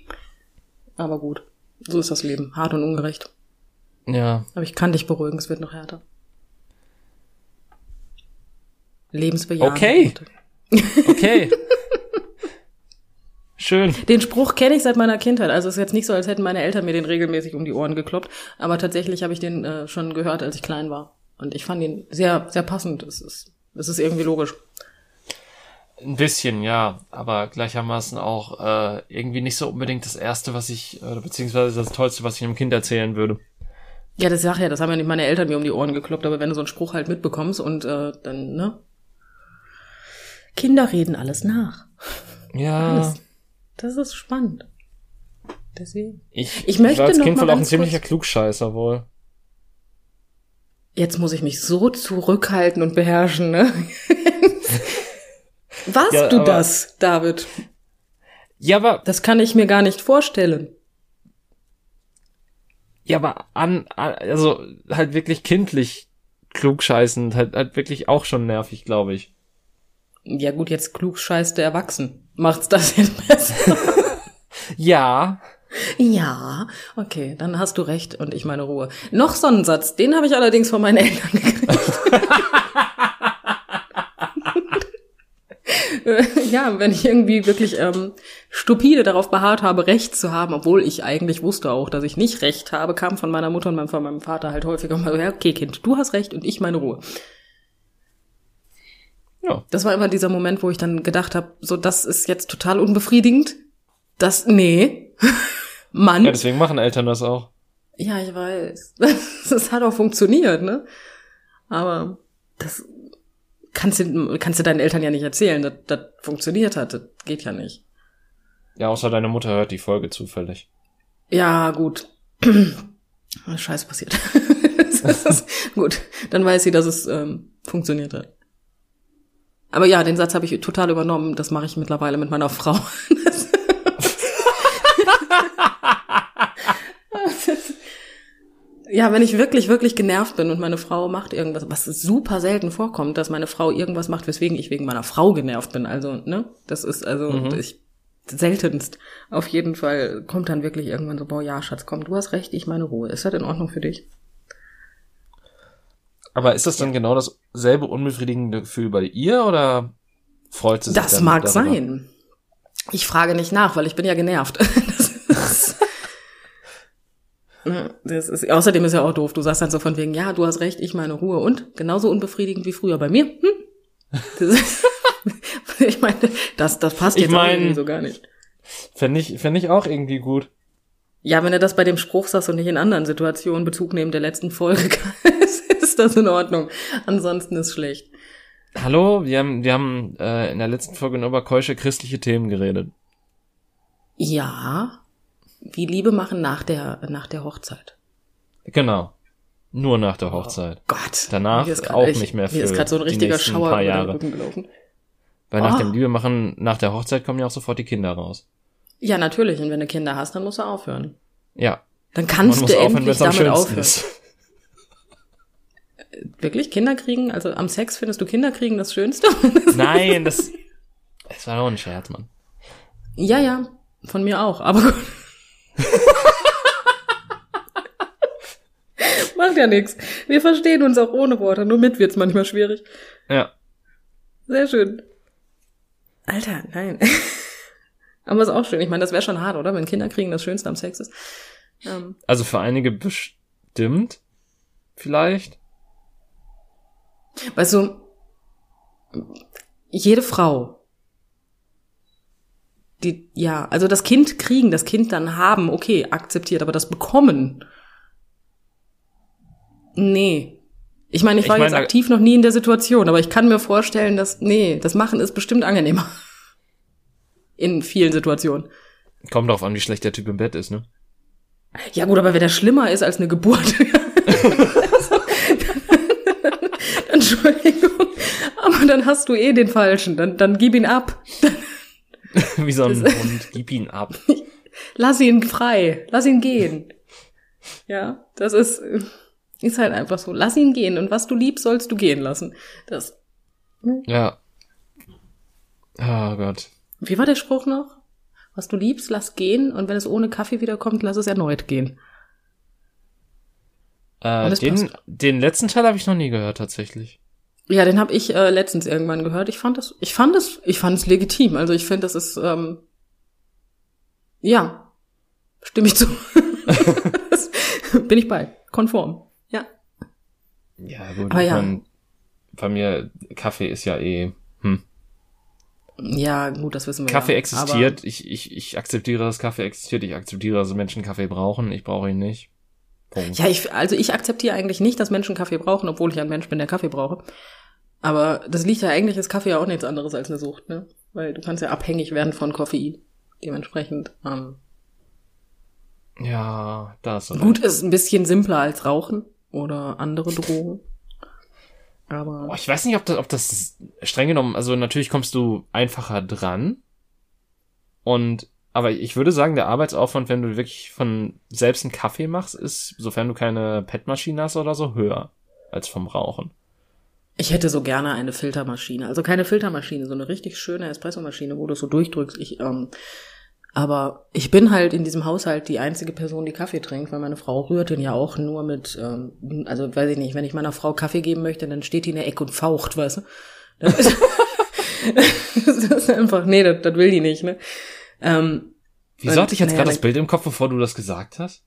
Aber gut, so ist das Leben. Hart und ungerecht. Ja. Aber ich kann dich beruhigen, es wird noch härter. Lebensbejahend. Okay. Okay. Schön. Den Spruch kenne ich seit meiner Kindheit. Also es ist jetzt nicht so, als hätten meine Eltern mir den regelmäßig um die Ohren gekloppt. Aber tatsächlich habe ich den äh, schon gehört, als ich klein war. Und ich fand ihn sehr, sehr passend. Es ist, es ist irgendwie logisch. Ein bisschen, ja, aber gleichermaßen auch äh, irgendwie nicht so unbedingt das Erste, was ich, oder beziehungsweise das Tollste, was ich einem Kind erzählen würde. Ja, das sag ja, das haben ja nicht meine Eltern mir um die Ohren gekloppt, aber wenn du so einen Spruch halt mitbekommst und äh, dann, ne? Kinder reden alles nach. Ja, Alles. Das ist spannend. Deswegen. ich, Ich möchte war als noch Kind wohl auch ein ziemlicher Klugscheißer wohl. Jetzt muss ich mich so zurückhalten und beherrschen, ne? Warst Ja, du das, David? Ja, aber, Das kann ich mir gar nicht vorstellen. ja, aber an, an also halt wirklich kindlich klugscheißend, halt, halt wirklich auch schon nervig, glaube ich. Ja gut, jetzt klug scheißt der Erwachsen. Macht's das jetzt besser? Ja, ja, okay, dann hast du recht und ich meine Ruhe. Noch so einen Satz, den habe ich allerdings von meinen Eltern gekriegt. ja, wenn ich irgendwie wirklich ähm, stupide darauf beharrt habe, Recht zu haben, obwohl ich eigentlich wusste auch, dass ich nicht Recht habe, kam von meiner Mutter und meinem- von meinem Vater halt häufiger mal, ja, okay, Kind, du hast Recht und ich meine Ruhe. Ja, Das war immer dieser Moment, wo ich dann gedacht habe, so das ist jetzt total unbefriedigend. Das nee. Mann. ja, deswegen machen Eltern das auch. Ja, ich weiß. Das hat auch funktioniert, ne? Aber das kannst du, kannst du deinen Eltern ja nicht erzählen. Das, das funktioniert hat. Das geht ja nicht. Ja, außer deine Mutter hört die Folge zufällig. Ja, gut. Scheiß passiert. Das ist, gut, dann weiß sie, dass es ähm, funktioniert hat. Aber ja, den Satz habe ich total übernommen. Das mache ich mittlerweile mit meiner Frau. Ja, wenn ich wirklich, wirklich genervt bin und meine Frau macht irgendwas, was super selten vorkommt, dass meine Frau irgendwas macht, weswegen ich wegen meiner Frau genervt bin. Also, ne? Das ist also Mhm. ich seltenst. Auf jeden Fall kommt dann wirklich irgendwann so, boah, ja, Schatz, komm, du hast recht, ich meine Ruhe. Ist das in Ordnung für dich? Aber ist das dann genau dasselbe unbefriedigende Gefühl bei ihr oder freut sie sich Das mag darüber? sein. Ich frage nicht nach, weil ich bin ja genervt. Das ist, Ne, das ist, außerdem ist ja auch doof. Du sagst dann so von wegen, ja, du hast recht, ich meine Ruhe. Und genauso unbefriedigend wie früher bei mir. Hm? Das ist, ich meine, das, das passt Ich jetzt auch mein- irgendwie so gar nicht. Fände ich, fänd ich auch irgendwie gut. Ja, wenn du das bei dem Spruch sagst und nicht in anderen Situationen Bezug nehmen der letzten Folge, ist das in Ordnung. Ansonsten ist schlecht. Hallo, wir haben, wir haben äh, in der letzten Folge nur über keusche christliche Themen geredet. Ja, wie Liebe machen nach der, nach der Hochzeit. Genau. Nur nach der Hochzeit. Gott. Danach ist grad- auch ich- nicht mehr Mir ist für gerade so ein richtiger Schauer paar den Jahre. Rücken gelaufen. Weil nach Oh. dem Liebe machen, nach der Hochzeit kommen ja auch sofort die Kinder raus. Ja, natürlich. Und wenn du Kinder hast, dann musst du aufhören. Ja. Dann kannst du aufhören, endlich damit aufhören. ist. Wirklich? Kinder kriegen? Also am Sex findest du Kinder kriegen das Schönste? Nein, das, das war doch ein Scherz, Mann. ja, ja. Von mir auch. Aber gut. Macht ja nichts. Wir verstehen uns auch ohne Worte, nur mit wird's manchmal schwierig. Ja. Sehr schön. Alter, nein. Aber ist auch schön. Ich meine, das wäre schon hart, oder? Wenn Kinder kriegen das Schönste am Sex ist. Ähm, Also für einige bestimmt. Vielleicht. Weißt du, jede Frau, die, ja, also das Kind kriegen, das Kind dann haben, okay, akzeptiert, aber das bekommen, nee. Ich meine, ich Ich war meine, jetzt aktiv noch nie in der Situation, aber ich kann mir vorstellen, dass, nee, das Machen ist bestimmt angenehmer. In vielen Situationen. Kommt drauf an, wie schlecht der Typ im Bett ist, ne? Ja gut, aber wenn der schlimmer ist als eine Geburt. Entschuldigung. Aber dann hast du eh den Falschen. Dann, dann gib ihn ab. wie so ein Hund. Gib ihn ab. Lass ihn frei. Lass ihn gehen. Ja, das ist, ist halt einfach so. Lass ihn gehen. Und was du liebst, sollst du gehen lassen. Das, Ja. Oh Gott. wie war der Spruch noch? Was du liebst, lass gehen. Und wenn es ohne Kaffee wiederkommt, lass es erneut gehen. Äh, den, passt. den letzten Teil habe ich noch nie gehört, tatsächlich. Ja, den habe ich äh, letztens irgendwann gehört. Ich fand das, ich fand es, ich fand es legitim. Also ich finde, das ist, ähm, ja, stimme ich zu. Bin ich bei, konform. Ja. Ja, gut. Aber ja. mein, bei mir, Kaffee ist ja eh. Hm. Ja, gut, das wissen wir. Kaffee ja. existiert. Ich, ich, ich akzeptiere, dass Kaffer existiert. Ich akzeptiere, dass Menschen Kaffee brauchen. Ich brauche ihn nicht. Punkt. Ja, ich, also ich akzeptiere eigentlich nicht, dass Menschen Kaffee brauchen, obwohl ich ein Mensch bin, der Kaffee brauche. Aber das liegt ja eigentlich, ist Kaffee ja auch nichts anderes als eine Sucht, ne? Weil du kannst ja abhängig werden von Koffein. Dementsprechend, ähm, Ja, da ist er. gut ist ein bisschen simpler als Rauchen oder andere Drogen. Aber. Oh, ich weiß nicht, ob das, ob das streng genommen, also natürlich kommst du einfacher dran. Und, aber ich würde sagen, der Arbeitsaufwand, wenn du wirklich von selbst einen Kaffee machst, ist, sofern du keine PET-Maschine hast oder so, höher als vom Rauchen. Ich hätte so gerne eine Filtermaschine. Also keine Filtermaschine, so eine richtig schöne Espressomaschine, wo du so durchdrückst. Ich, ähm, aber ich bin halt in diesem Haushalt die einzige Person, die Kaffee trinkt, weil meine Frau rührt den ja auch nur mit, ähm, also weiß ich nicht, wenn ich meiner Frau Kaffee geben möchte, dann steht die in der Ecke und faucht, weißt du? Das ist, das ist einfach, nee, das, das will die nicht, ne? Ähm, Wieso hatte ich jetzt naja, gerade das Bild im Kopf, bevor du das gesagt hast?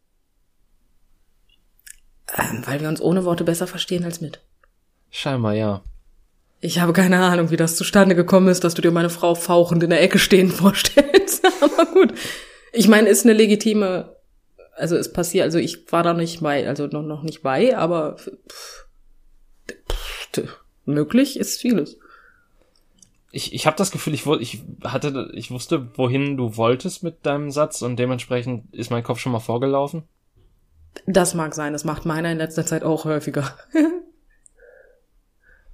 ähm, weil wir uns ohne Worte besser verstehen als mit. Scheinbar, ja. Ich habe keine Ahnung, wie das zustande gekommen ist, dass du dir meine Frau fauchend in der Ecke stehen vorstellst. Aber gut. Ich meine, ist eine legitime, also es passiert, also ich war da nicht bei, also noch, noch nicht bei, aber pff, pff, möglich ist vieles. Ich, ich habe das Gefühl, ich, ich hatte, ich wusste, wohin du wolltest mit deinem Satz und dementsprechend ist mein Kopf schon mal vorgelaufen. Das mag sein, das macht meiner in letzter Zeit auch häufiger.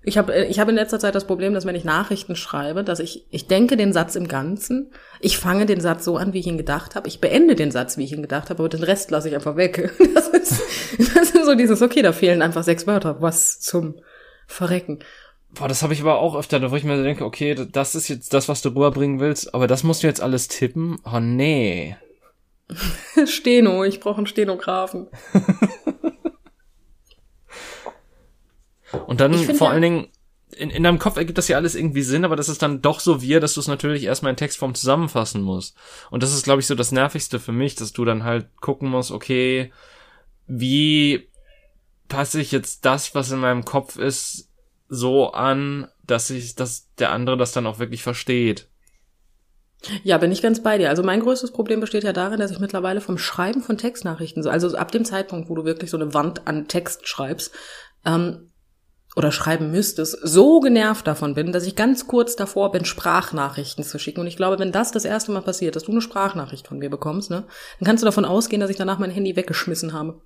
Ich habe ich hab in letzter Zeit das Problem, dass wenn ich Nachrichten schreibe, dass ich, ich denke den Satz im Ganzen, ich fange den Satz so an, wie ich ihn gedacht habe, ich beende den Satz, wie ich ihn gedacht habe, aber den Rest lasse ich einfach weg. Das ist, das ist so dieses, okay, da fehlen einfach sechs Wörter, was zum Verrecken. Boah, das habe ich aber auch öfter, wo ich mir denke, okay, das ist jetzt das, was du rüberbringen willst, aber das musst du jetzt alles tippen. Oh nee. Steno, ich brauche einen Stenografen. Und dann find vor allen Dingen, in, in deinem Kopf ergibt das ja alles irgendwie Sinn, aber das ist dann doch so wir, dass du es natürlich erstmal in Textform zusammenfassen musst. Und das ist, glaube ich, so das Nervigste für mich, dass du dann halt gucken musst, okay, wie passe ich jetzt das, was in meinem Kopf ist, so an, dass ich, dass der andere das dann auch wirklich versteht. Ja, bin ich ganz bei dir. Also mein größtes Problem besteht ja darin, dass ich mittlerweile vom Schreiben von Textnachrichten, so, also ab dem Zeitpunkt, wo du wirklich so eine Wand an Text schreibst, ähm, oder schreiben müsstest, so genervt davon bin, dass ich ganz kurz davor bin, Sprachnachrichten zu schicken. Und ich glaube, wenn das das erste Mal passiert, dass du eine Sprachnachricht von mir bekommst, ne, dann kannst du davon ausgehen, dass ich danach mein Handy weggeschmissen habe.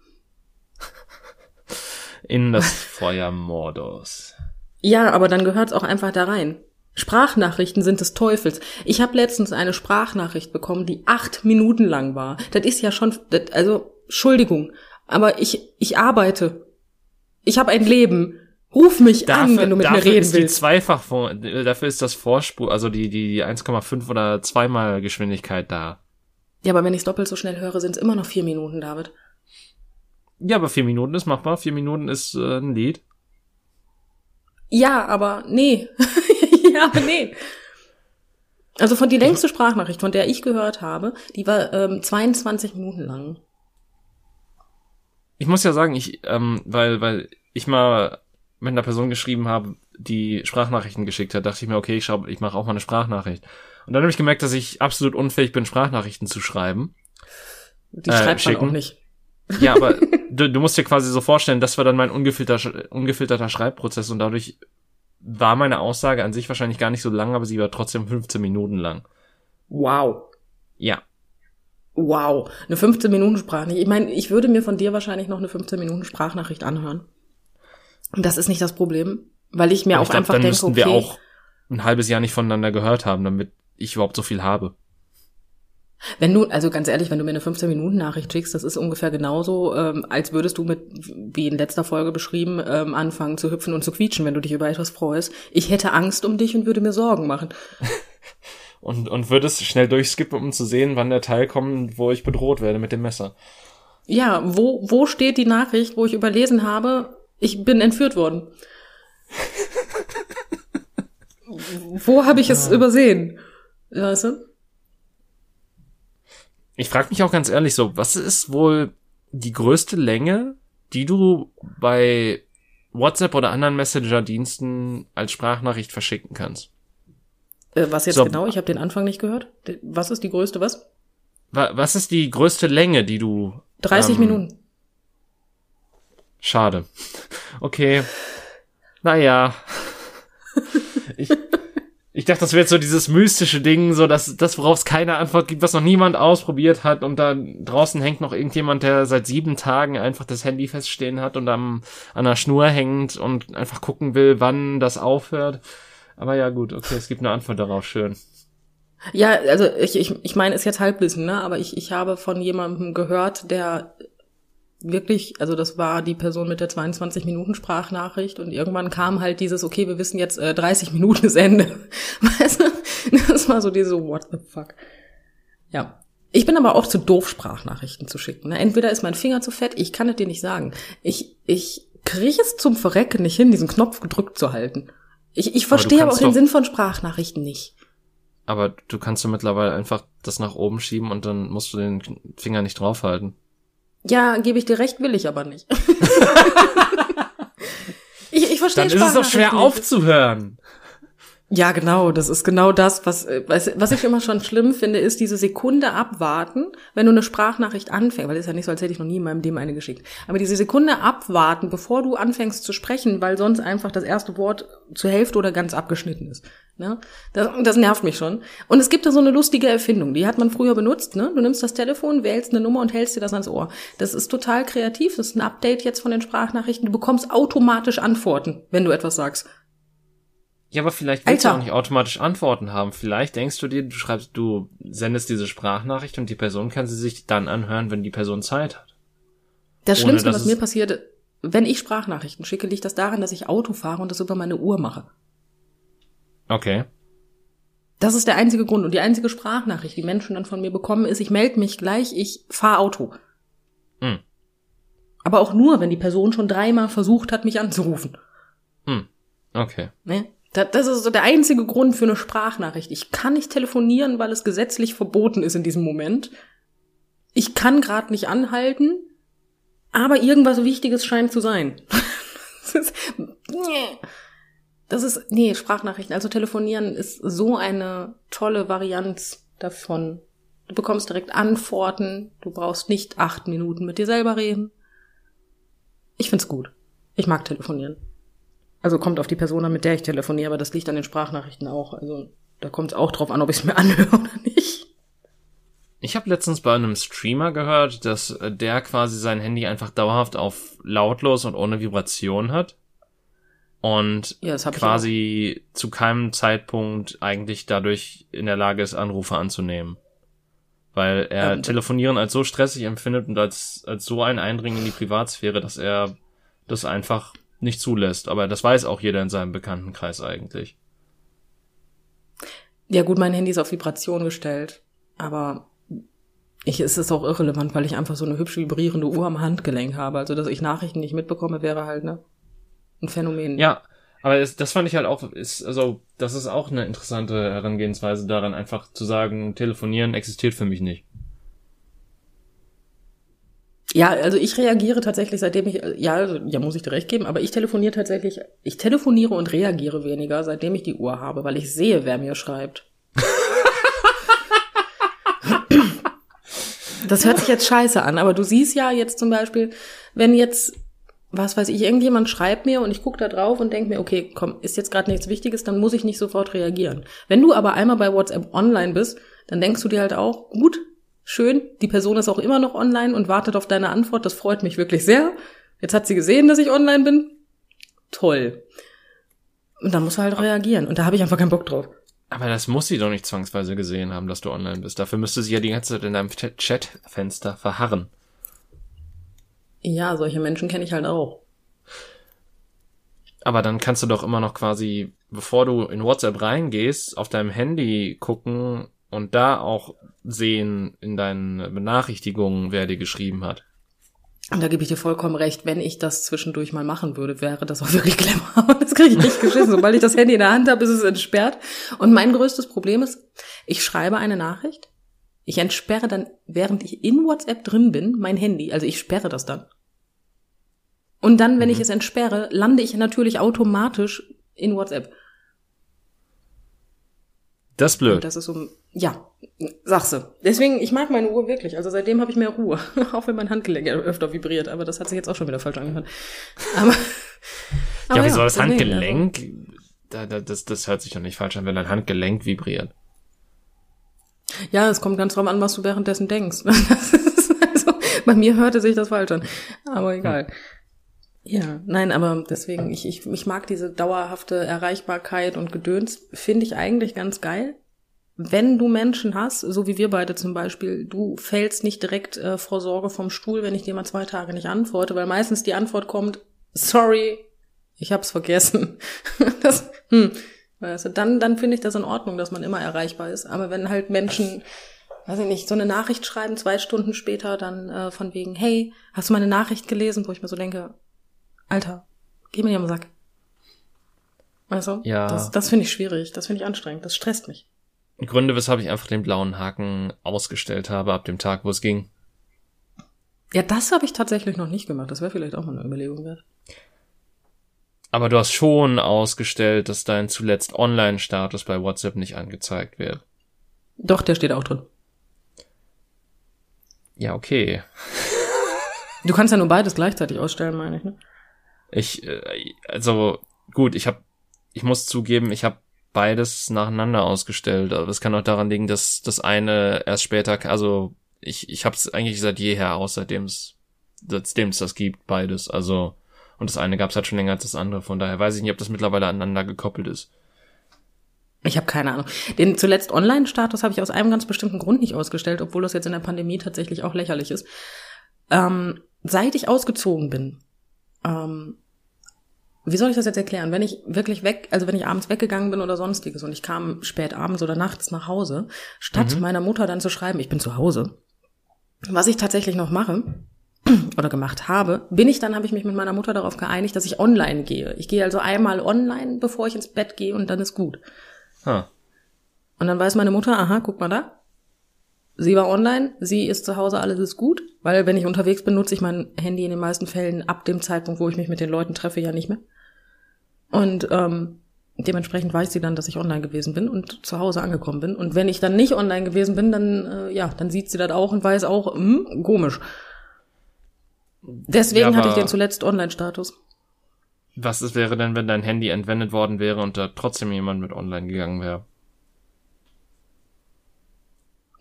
In das Feuer Mordos. Ja, aber dann gehört's auch einfach da rein. Sprachnachrichten sind des Teufels. Ich habe letztens eine Sprachnachricht bekommen, die acht Minuten lang war. Das ist ja schon, das, also Entschuldigung, aber ich ich arbeite. Ich habe ein Leben. Ruf mich an, wenn du mit mir dafür reden ist die willst. Zweifach, dafür ist das Vorspur, also die, die 1,5 oder zweimal Geschwindigkeit da. Ja, aber wenn ich doppelt so schnell höre, sind es immer noch vier Minuten, David. Ja, aber vier Minuten ist machbar. Vier Minuten ist äh, ein Lied. Ja, aber nee. ja, aber nee. Also von die längste Sprachnachricht, von der ich gehört habe, die war ähm, 22 Minuten lang. Ich muss ja sagen, ich, ähm, weil, weil ich mal mit einer Person geschrieben habe, die Sprachnachrichten geschickt hat, dachte ich mir, okay, ich schau, ich mache auch mal eine Sprachnachricht. Und dann habe ich gemerkt, dass ich absolut unfähig bin, Sprachnachrichten zu schreiben. Die äh, schreibt man auch nicht. Ja, aber du, du musst dir quasi so vorstellen, das war dann mein ungefilterter, ungefilterter Schreibprozess und dadurch war meine Aussage an sich wahrscheinlich gar nicht so lang, aber sie war trotzdem 15 Minuten lang. Wow. Ja. Wow. Eine 15 Minuten Sprachnachricht. Ich meine, ich würde mir von dir wahrscheinlich noch eine 15 Minuten Sprachnachricht anhören. Und das ist nicht das Problem, weil ich mir aber auch ich glaub, einfach dann denke, müssten okay, wir auch ein halbes Jahr nicht voneinander gehört haben, damit ich überhaupt so viel habe. Wenn du, also ganz ehrlich, wenn du mir eine 15-Minuten-Nachricht schickst, das ist ungefähr genauso, ähm, als würdest du mit, wie in letzter Folge beschrieben, ähm, anfangen zu hüpfen und zu quietschen, wenn du dich über etwas freust. Ich hätte Angst um dich und würde mir Sorgen machen. und, und würdest schnell durchskippen, um zu sehen, wann der Teil kommt, wo ich bedroht werde mit dem Messer. Ja, wo, wo steht die Nachricht, wo ich überlesen habe, ich bin entführt worden? wo habe ich es ah. übersehen? Weißt du? Ich frage mich auch ganz ehrlich so, was ist wohl die größte Länge, die du bei WhatsApp oder anderen Messenger-Diensten als Sprachnachricht verschicken kannst? Äh, was jetzt so, genau? Ich habe den Anfang nicht gehört. Was ist die größte was? Wa was ist die größte Länge, die du? 30 ähm, Minuten. Schade. Okay. Naja. Ich, dachte, das wäre so dieses mystische Ding, so dass das, worauf es keine Antwort gibt, was noch niemand ausprobiert hat und da draußen hängt noch irgendjemand, der seit sieben Tagen einfach das Handy feststehen hat und am, an der Schnur hängt und einfach gucken will, wann das aufhört. Aber ja, gut, okay, es gibt eine Antwort darauf, schön. Ja, also ich, ich, ich meine, ist jetzt Halbwissen, ne? Aber ich, ich habe von jemandem gehört, der wirklich, also das war die Person mit der 22 Minuten Sprachnachricht und irgendwann kam halt dieses, okay, wir wissen jetzt äh, 30 Minuten ist Ende. Weißt du? Das war so diese what the fuck. Ja. Ich bin aber auch zu doof, Sprachnachrichten zu schicken. Ne? Entweder ist mein Finger zu fett, ich kann es dir nicht sagen. Ich, ich kriege es zum Verrecken nicht hin, diesen Knopf gedrückt zu halten. Ich, ich verstehe aber, aber auch den Sinn von Sprachnachrichten nicht. Aber du kannst du mittlerweile einfach das nach oben schieben und dann musst du den Finger nicht draufhalten. Ja, gebe ich dir recht, will ich aber nicht. ich, ich verstehe Dann ist es doch schwer nicht. aufzuhören. Ja, genau, das ist genau das, was, was, was ich immer schon schlimm finde, ist diese Sekunde abwarten, wenn du eine Sprachnachricht anfängst, weil es ist ja nicht so, als hätte ich noch nie in meinem Leben eine geschickt, aber diese Sekunde abwarten, bevor du anfängst zu sprechen, weil sonst einfach das erste Wort zur Hälfte oder ganz abgeschnitten ist. Ne? Das, das nervt mich schon. Und es gibt da so eine lustige Erfindung, die hat man früher benutzt. Ne? Du nimmst das Telefon, wählst eine Nummer und hältst dir das ans Ohr. Das ist total kreativ, das ist ein Update jetzt von den Sprachnachrichten. Du bekommst automatisch Antworten, wenn du etwas sagst. Ja, aber vielleicht willst Alter. du auch nicht automatisch Antworten haben. Vielleicht denkst du dir, du schreibst, du sendest diese Sprachnachricht und die Person kann sie sich dann anhören, wenn die Person Zeit hat. Das Ohne, Schlimmste, was mir passiert, wenn ich Sprachnachrichten schicke, liegt das daran, dass ich Auto fahre und das über meine Uhr mache. Okay. Das ist der einzige Grund und die einzige Sprachnachricht, die Menschen dann von mir bekommen, ist, ich melde mich gleich, ich fahre Auto. Hm. Aber auch nur, wenn die Person schon dreimal versucht hat, mich anzurufen. Hm. Okay. Ne? Das ist so der einzige Grund für eine Sprachnachricht. Ich kann nicht telefonieren, weil es gesetzlich verboten ist in diesem Moment. Ich kann gerade nicht anhalten, aber irgendwas Wichtiges scheint zu sein. das, ist, das ist, nee, Sprachnachrichten, also telefonieren ist so eine tolle Varianz davon. Du bekommst direkt Antworten, du brauchst nicht acht Minuten mit dir selber reden. Ich find's gut. Ich mag telefonieren. Also kommt auf die Person an, mit der ich telefoniere, aber das liegt an den Sprachnachrichten auch. Also da kommt es auch drauf an, ob ich es mir anhöre oder nicht. Ich habe letztens bei einem Streamer gehört, dass der quasi sein Handy einfach dauerhaft auf lautlos und ohne Vibration hat. Und ja, quasi zu keinem Zeitpunkt eigentlich dadurch in der Lage ist, Anrufe anzunehmen. Weil er ähm, Telefonieren als so stressig empfindet und als, als so ein Eindringen in die Privatsphäre, dass er das einfach nicht zulässt. Aber das weiß auch jeder in seinem Bekanntenkreis eigentlich. Ja gut, mein Handy ist auf Vibration gestellt. Aber ich, es ist auch irrelevant, weil ich einfach so eine hübsch vibrierende Uhr am Handgelenk habe. Also, dass ich Nachrichten nicht mitbekomme, wäre halt, ne, ein Phänomen. Ja, aber das, das fand ich halt auch, ist, also, das ist auch eine interessante Herangehensweise daran, einfach zu sagen, telefonieren existiert für mich nicht. Ja, also ich reagiere tatsächlich, seitdem ich, ja, also, ja, muss ich dir recht geben, aber ich telefoniere tatsächlich, ich telefoniere und reagiere weniger, seitdem ich die Uhr habe, weil ich sehe, wer mir schreibt. das hört sich jetzt scheiße an, aber du siehst ja jetzt zum Beispiel, wenn jetzt, was weiß ich, irgendjemand schreibt mir und ich gucke da drauf und denke mir, okay, komm, ist jetzt gerade nichts Wichtiges, dann muss ich nicht sofort reagieren. Wenn du aber einmal bei WhatsApp online bist, dann denkst du dir halt auch, gut, schön, die Person ist auch immer noch online und wartet auf deine Antwort, das freut mich wirklich sehr. Jetzt hat sie gesehen, dass ich online bin. Toll. Und dann muss er halt reagieren. Und da habe ich einfach keinen Bock drauf. Aber das muss sie doch nicht zwangsweise gesehen haben, dass du online bist. Dafür müsste sie ja die ganze Zeit in deinem Chatfenster verharren. Ja, solche Menschen kenne ich halt auch. Aber dann kannst du doch immer noch quasi, bevor du in WhatsApp reingehst, auf deinem Handy gucken und da auch sehen in deinen Benachrichtigungen, wer dir geschrieben hat. Und da gebe ich dir vollkommen recht, wenn ich das zwischendurch mal machen würde, wäre das auch wirklich clever. Das kriege ich nicht geschissen. Sobald ich das Handy in der Hand habe, ist es entsperrt. Und mein größtes Problem ist, ich schreibe eine Nachricht, ich entsperre dann, während ich in WhatsApp drin bin, mein Handy. Also ich sperre das dann. Und dann, wenn mhm. ich es entsperre, lande ich natürlich automatisch in WhatsApp. Das ist blöd. Und das ist so, ja, sagst du. Deswegen, ich mag meine Uhr wirklich. Also seitdem habe ich mehr Ruhe. auch wenn mein Handgelenk öfter vibriert. Aber das hat sich jetzt auch schon wieder falsch angehört. Aber, aber ja, wieso ja, das Handgelenk? Da, da, das, das hört sich doch nicht falsch an, wenn dein Handgelenk vibriert. Ja, es kommt ganz drauf an, was du währenddessen denkst. also, bei mir hörte sich das falsch an. Aber egal. Hm. Ja, nein, aber deswegen, ich, ich, ich mag diese dauerhafte Erreichbarkeit und Gedöns, finde ich eigentlich ganz geil. Wenn du Menschen hast, so wie wir beide zum Beispiel, du fällst nicht direkt äh, vor Sorge vom Stuhl, wenn ich dir mal zwei Tage nicht antworte, weil meistens die Antwort kommt, sorry, ich hab's vergessen. das, hm, weißt du, dann, dann finde ich das in Ordnung, dass man immer erreichbar ist. Aber wenn halt Menschen, weiß ich nicht, so eine Nachricht schreiben, zwei Stunden später, dann äh, von wegen, hey, hast du meine Nachricht gelesen, wo ich mir so denke, Alter, geh mir nicht am Sack. Weißt du? Ja. Das, das finde ich schwierig, das finde ich anstrengend, das stresst mich. Gründe, weshalb ich einfach den blauen Haken ausgestellt habe ab dem Tag, wo es ging. Ja, das habe ich tatsächlich noch nicht gemacht. Das wäre vielleicht auch mal eine Überlegung wert. Aber du hast schon ausgestellt, dass dein zuletzt Online-Status bei WhatsApp nicht angezeigt wird. Doch, der steht auch drin. Ja, okay. Du kannst ja nur beides gleichzeitig ausstellen, meine ich, ne? Ich, äh, also gut, ich habe, ich muss zugeben, ich habe beides nacheinander ausgestellt. Aber es kann auch daran liegen, dass das eine erst später, also ich, ich habe es eigentlich seit jeher aus, seitdem es, seitdem es das gibt, beides. Also und das eine gab es halt schon länger als das andere. Von daher weiß ich nicht, ob das mittlerweile aneinander gekoppelt ist. Ich habe keine Ahnung. Den zuletzt Online-Status habe ich aus einem ganz bestimmten Grund nicht ausgestellt, obwohl das jetzt in der Pandemie tatsächlich auch lächerlich ist. Ähm, seit ich ausgezogen bin, ähm, wie soll ich das jetzt erklären? Wenn ich wirklich weg, also wenn ich abends weggegangen bin oder sonstiges und ich kam spät abends oder nachts nach Hause, statt mhm. meiner Mutter dann zu schreiben, ich bin zu Hause, was ich tatsächlich noch mache oder gemacht habe, bin ich dann, habe ich mich mit meiner Mutter darauf geeinigt, dass ich online gehe. Ich gehe also einmal online, bevor ich ins Bett gehe und dann ist gut. Huh. Und dann weiß meine Mutter, aha, guck mal da, sie war online, sie ist zu Hause, alles ist gut, weil wenn ich unterwegs bin, nutze ich mein Handy in den meisten Fällen ab dem Zeitpunkt, wo ich mich mit den Leuten treffe, ja nicht mehr. Und ähm, dementsprechend weiß sie dann, dass ich online gewesen bin und zu Hause angekommen bin. Und wenn ich dann nicht online gewesen bin, dann äh, ja, dann sieht sie das auch und weiß auch, hm, komisch. Deswegen ja, hatte ich den zuletzt Online-Status. Was es wäre denn, wenn dein Handy entwendet worden wäre und da trotzdem jemand mit online gegangen wäre?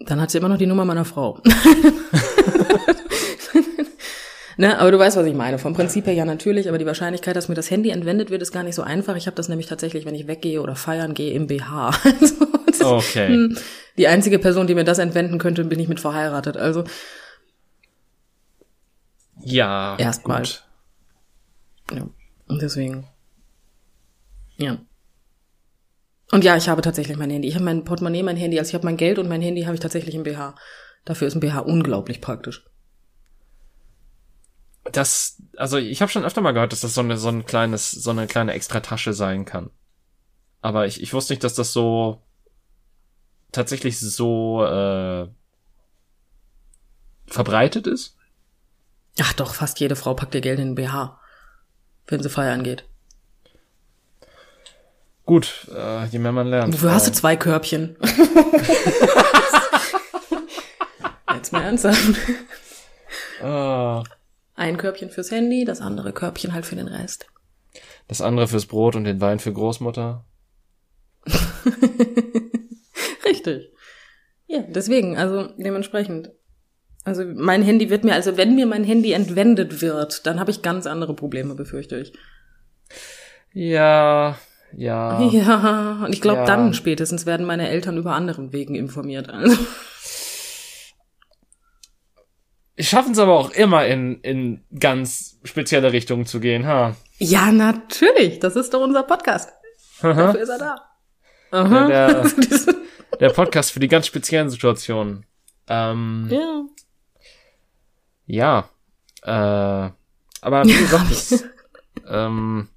Dann hat sie immer noch die Nummer meiner Frau. ne, aber du weißt, was ich meine. Vom Prinzip her ja natürlich, aber die Wahrscheinlichkeit, dass mir das Handy entwendet wird, ist gar nicht so einfach. Ich habe das nämlich tatsächlich, wenn ich weggehe oder feiern gehe, im BH. Also, okay. Hm, die einzige Person, die mir das entwenden könnte, bin ich mit verheiratet. Also ja. Erstmal. Ja. Und deswegen. Ja. Und ja, ich habe tatsächlich mein Handy. Ich habe mein Portemonnaie, mein Handy, also ich habe mein Geld und mein Handy habe ich tatsächlich im BH. Dafür ist ein BH unglaublich praktisch. Das, also ich habe schon öfter mal gehört, dass das so eine so ein kleines, so eine kleine Extratasche sein kann. Aber ich, ich wusste nicht, dass das so tatsächlich so äh, verbreitet ist. Ach doch, fast jede Frau packt ihr Geld in den BH, wenn sie feiern geht. Gut, äh, je mehr man lernt. Wofür hast du zwei Körbchen? Jetzt mal ernsthaft. Ah, Ein Körbchen fürs Handy, das andere Körbchen halt für den Rest. das andere fürs Brot und den Wein für Großmutter. Richtig. Ja, deswegen, also dementsprechend. Also mein Handy wird mir, also wenn mir mein Handy entwendet wird, dann habe ich ganz andere Probleme, befürchte ich. Ja, ja. Ja, und ich glaube, Ja. dann spätestens werden meine Eltern über anderen Wegen informiert. Also, Schaffen es aber auch immer in, in ganz spezielle Richtungen zu gehen, ha? ja, natürlich. Das ist doch unser Podcast. Aha. Dafür ist er da. Aha. Der- Der Podcast für die ganz speziellen Situationen. Ähm, ja. ja. Äh, aber wie gesagt, das, ähm,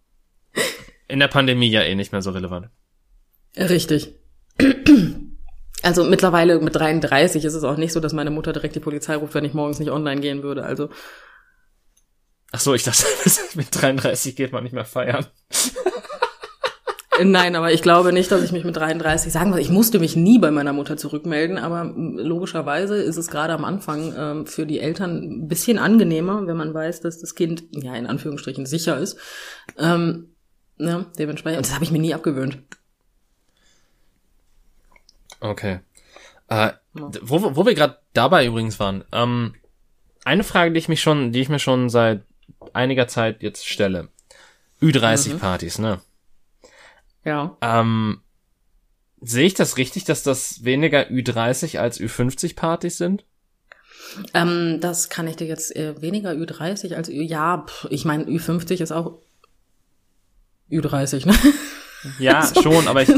in der Pandemie ja eh nicht mehr so relevant. Richtig. Also mittlerweile mit 33 ist es auch nicht so, dass meine Mutter direkt die Polizei ruft, wenn ich morgens nicht online gehen würde. Also Ach so, ich dachte, mit 33 geht man nicht mehr feiern. Nein, aber ich glaube nicht, dass ich mich mit 33 sagen will. Ich musste mich nie bei meiner Mutter zurückmelden, aber logischerweise ist es gerade am Anfang ähm, für die Eltern ein bisschen angenehmer, wenn man weiß, dass das Kind ja in Anführungsstrichen sicher ist. Ähm, ja, dementsprechend. Und das habe ich mir nie abgewöhnt. Okay. Äh, wo, wo wir gerade dabei übrigens waren, ähm, eine Frage, die ich mich schon, die ich mir schon seit einiger Zeit jetzt stelle. Ü30-Partys, ne? Ja. Ähm, sehe ich das richtig, dass das weniger Ü30 als Ü50-Partys sind? Ähm, das kann ich dir jetzt äh, weniger Ü30 als Ü. Ja, pff, ich meine, Ü50 ist auch Ü30, ne? Ja, schon, aber ich,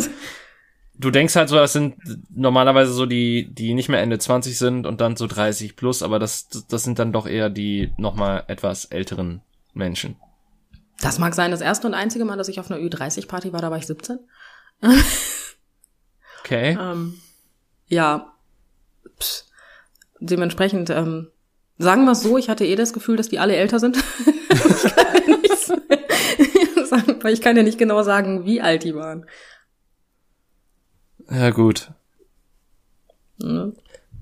du denkst halt so, das sind normalerweise so die, die nicht mehr Ende 20 sind und dann so 30 plus, aber das, das sind dann doch eher die nochmal etwas älteren Menschen. Das mag sein. Das erste und einzige Mal, dass ich auf einer Ü30-Party war, da war ich 17. Okay. Ähm, ja, pss, dementsprechend, ähm, sagen wir es so, ich hatte eh das Gefühl, dass die alle älter sind. ich kann nichts sagen, weil ich kann ja nicht genau sagen, wie alt die waren. Ja, gut. Ne?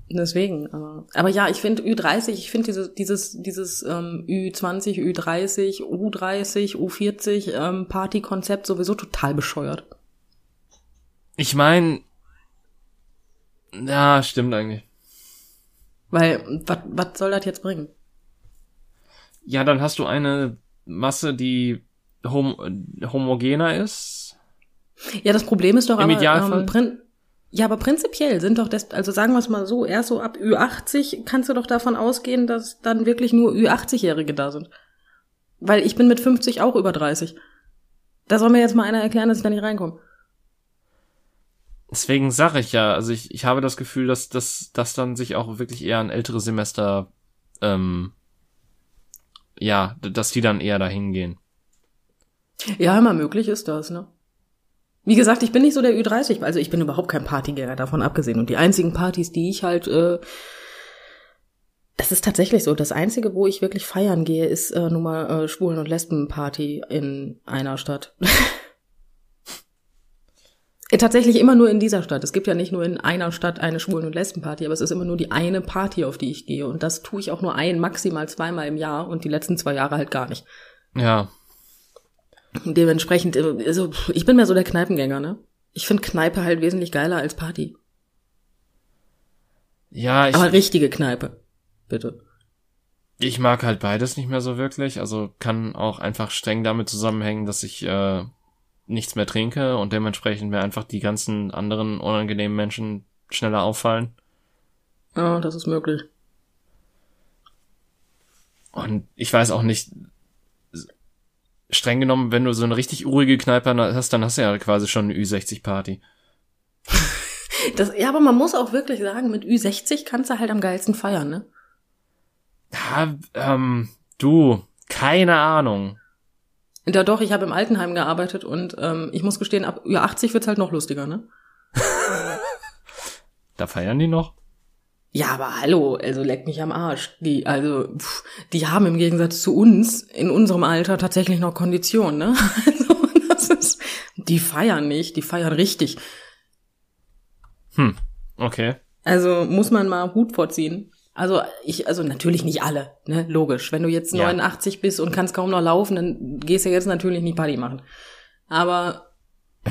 Deswegen, aber, aber ja, ich finde Ü30, ich finde dieses, dieses, dieses ähm, Ü20, Ü30, U30, U40 ähm, Partykonzept sowieso total bescheuert. Ich meine, ja, stimmt eigentlich. Weil, was soll das jetzt bringen? Ja, dann hast du eine Masse, die hom homogener ist. Ja, das Problem ist doch Im aber, Idealfall? Ähm, ja, aber prinzipiell sind doch das, also sagen wir es mal so, erst so ab Ü80 kannst du doch davon ausgehen, dass dann wirklich nur Ü80-Jährige da sind. Weil ich bin mit 50 auch über 30. Da soll mir jetzt mal einer erklären, dass ich da nicht reinkomme. Deswegen sage ich ja, also ich, ich habe das Gefühl, dass dass das dann sich auch wirklich eher an ältere Semester, ähm, ja, dass die dann eher dahin gehen. Ja, immer möglich ist das, ne? Wie gesagt, ich bin nicht so der Ü30, also ich bin überhaupt kein Partygänger davon abgesehen. Und die einzigen Partys, die ich halt, äh, das ist tatsächlich so. Das einzige, wo ich wirklich feiern gehe, ist äh, nun mal äh, Schwulen- und Lesbenparty in einer Stadt. Tatsächlich immer nur in dieser Stadt. Es gibt ja nicht nur in einer Stadt eine Schwulen- und Lesbenparty, aber es ist immer nur die eine Party, auf die ich gehe. Und das tue ich auch nur ein, maximal zweimal im Jahr und die letzten zwei Jahre halt gar nicht. Ja, Dementsprechend, äh, also ich bin mehr so der Kneipengänger, ne? Ich finde Kneipe halt wesentlich geiler als Party. ja, ich, Aber richtige Kneipe. Bitte. ich mag halt beides nicht mehr so wirklich. Also kann auch einfach streng damit zusammenhängen, dass ich äh, nichts mehr trinke und dementsprechend mir einfach die ganzen anderen unangenehmen Menschen schneller auffallen. Ja, das ist möglich. Und ich weiß auch nicht, streng genommen, wenn du so eine richtig urige Kneipe hast, dann hast du ja quasi schon eine Ü60-Party. Das, ja, aber man muss auch wirklich sagen, mit Ü60 kannst du halt am geilsten feiern, ne? Ja, ähm, du, keine Ahnung. Ja doch, ich habe im Altenheim gearbeitet und ähm, ich muss gestehen, ab Ü80 wird's halt noch lustiger, ne? Da feiern die noch? Ja, aber hallo, also leck mich am Arsch. Die, also, pff, die haben im Gegensatz zu uns in unserem Alter tatsächlich noch Kondition, ne? Also, das ist, die feiern nicht, die feiern richtig. Hm, okay. Also muss man mal Hut vorziehen. Also ich, also natürlich nicht alle, ne, logisch. Wenn du jetzt Ja. 89 bist und kannst kaum noch laufen, dann gehst du jetzt natürlich nicht Party machen. Aber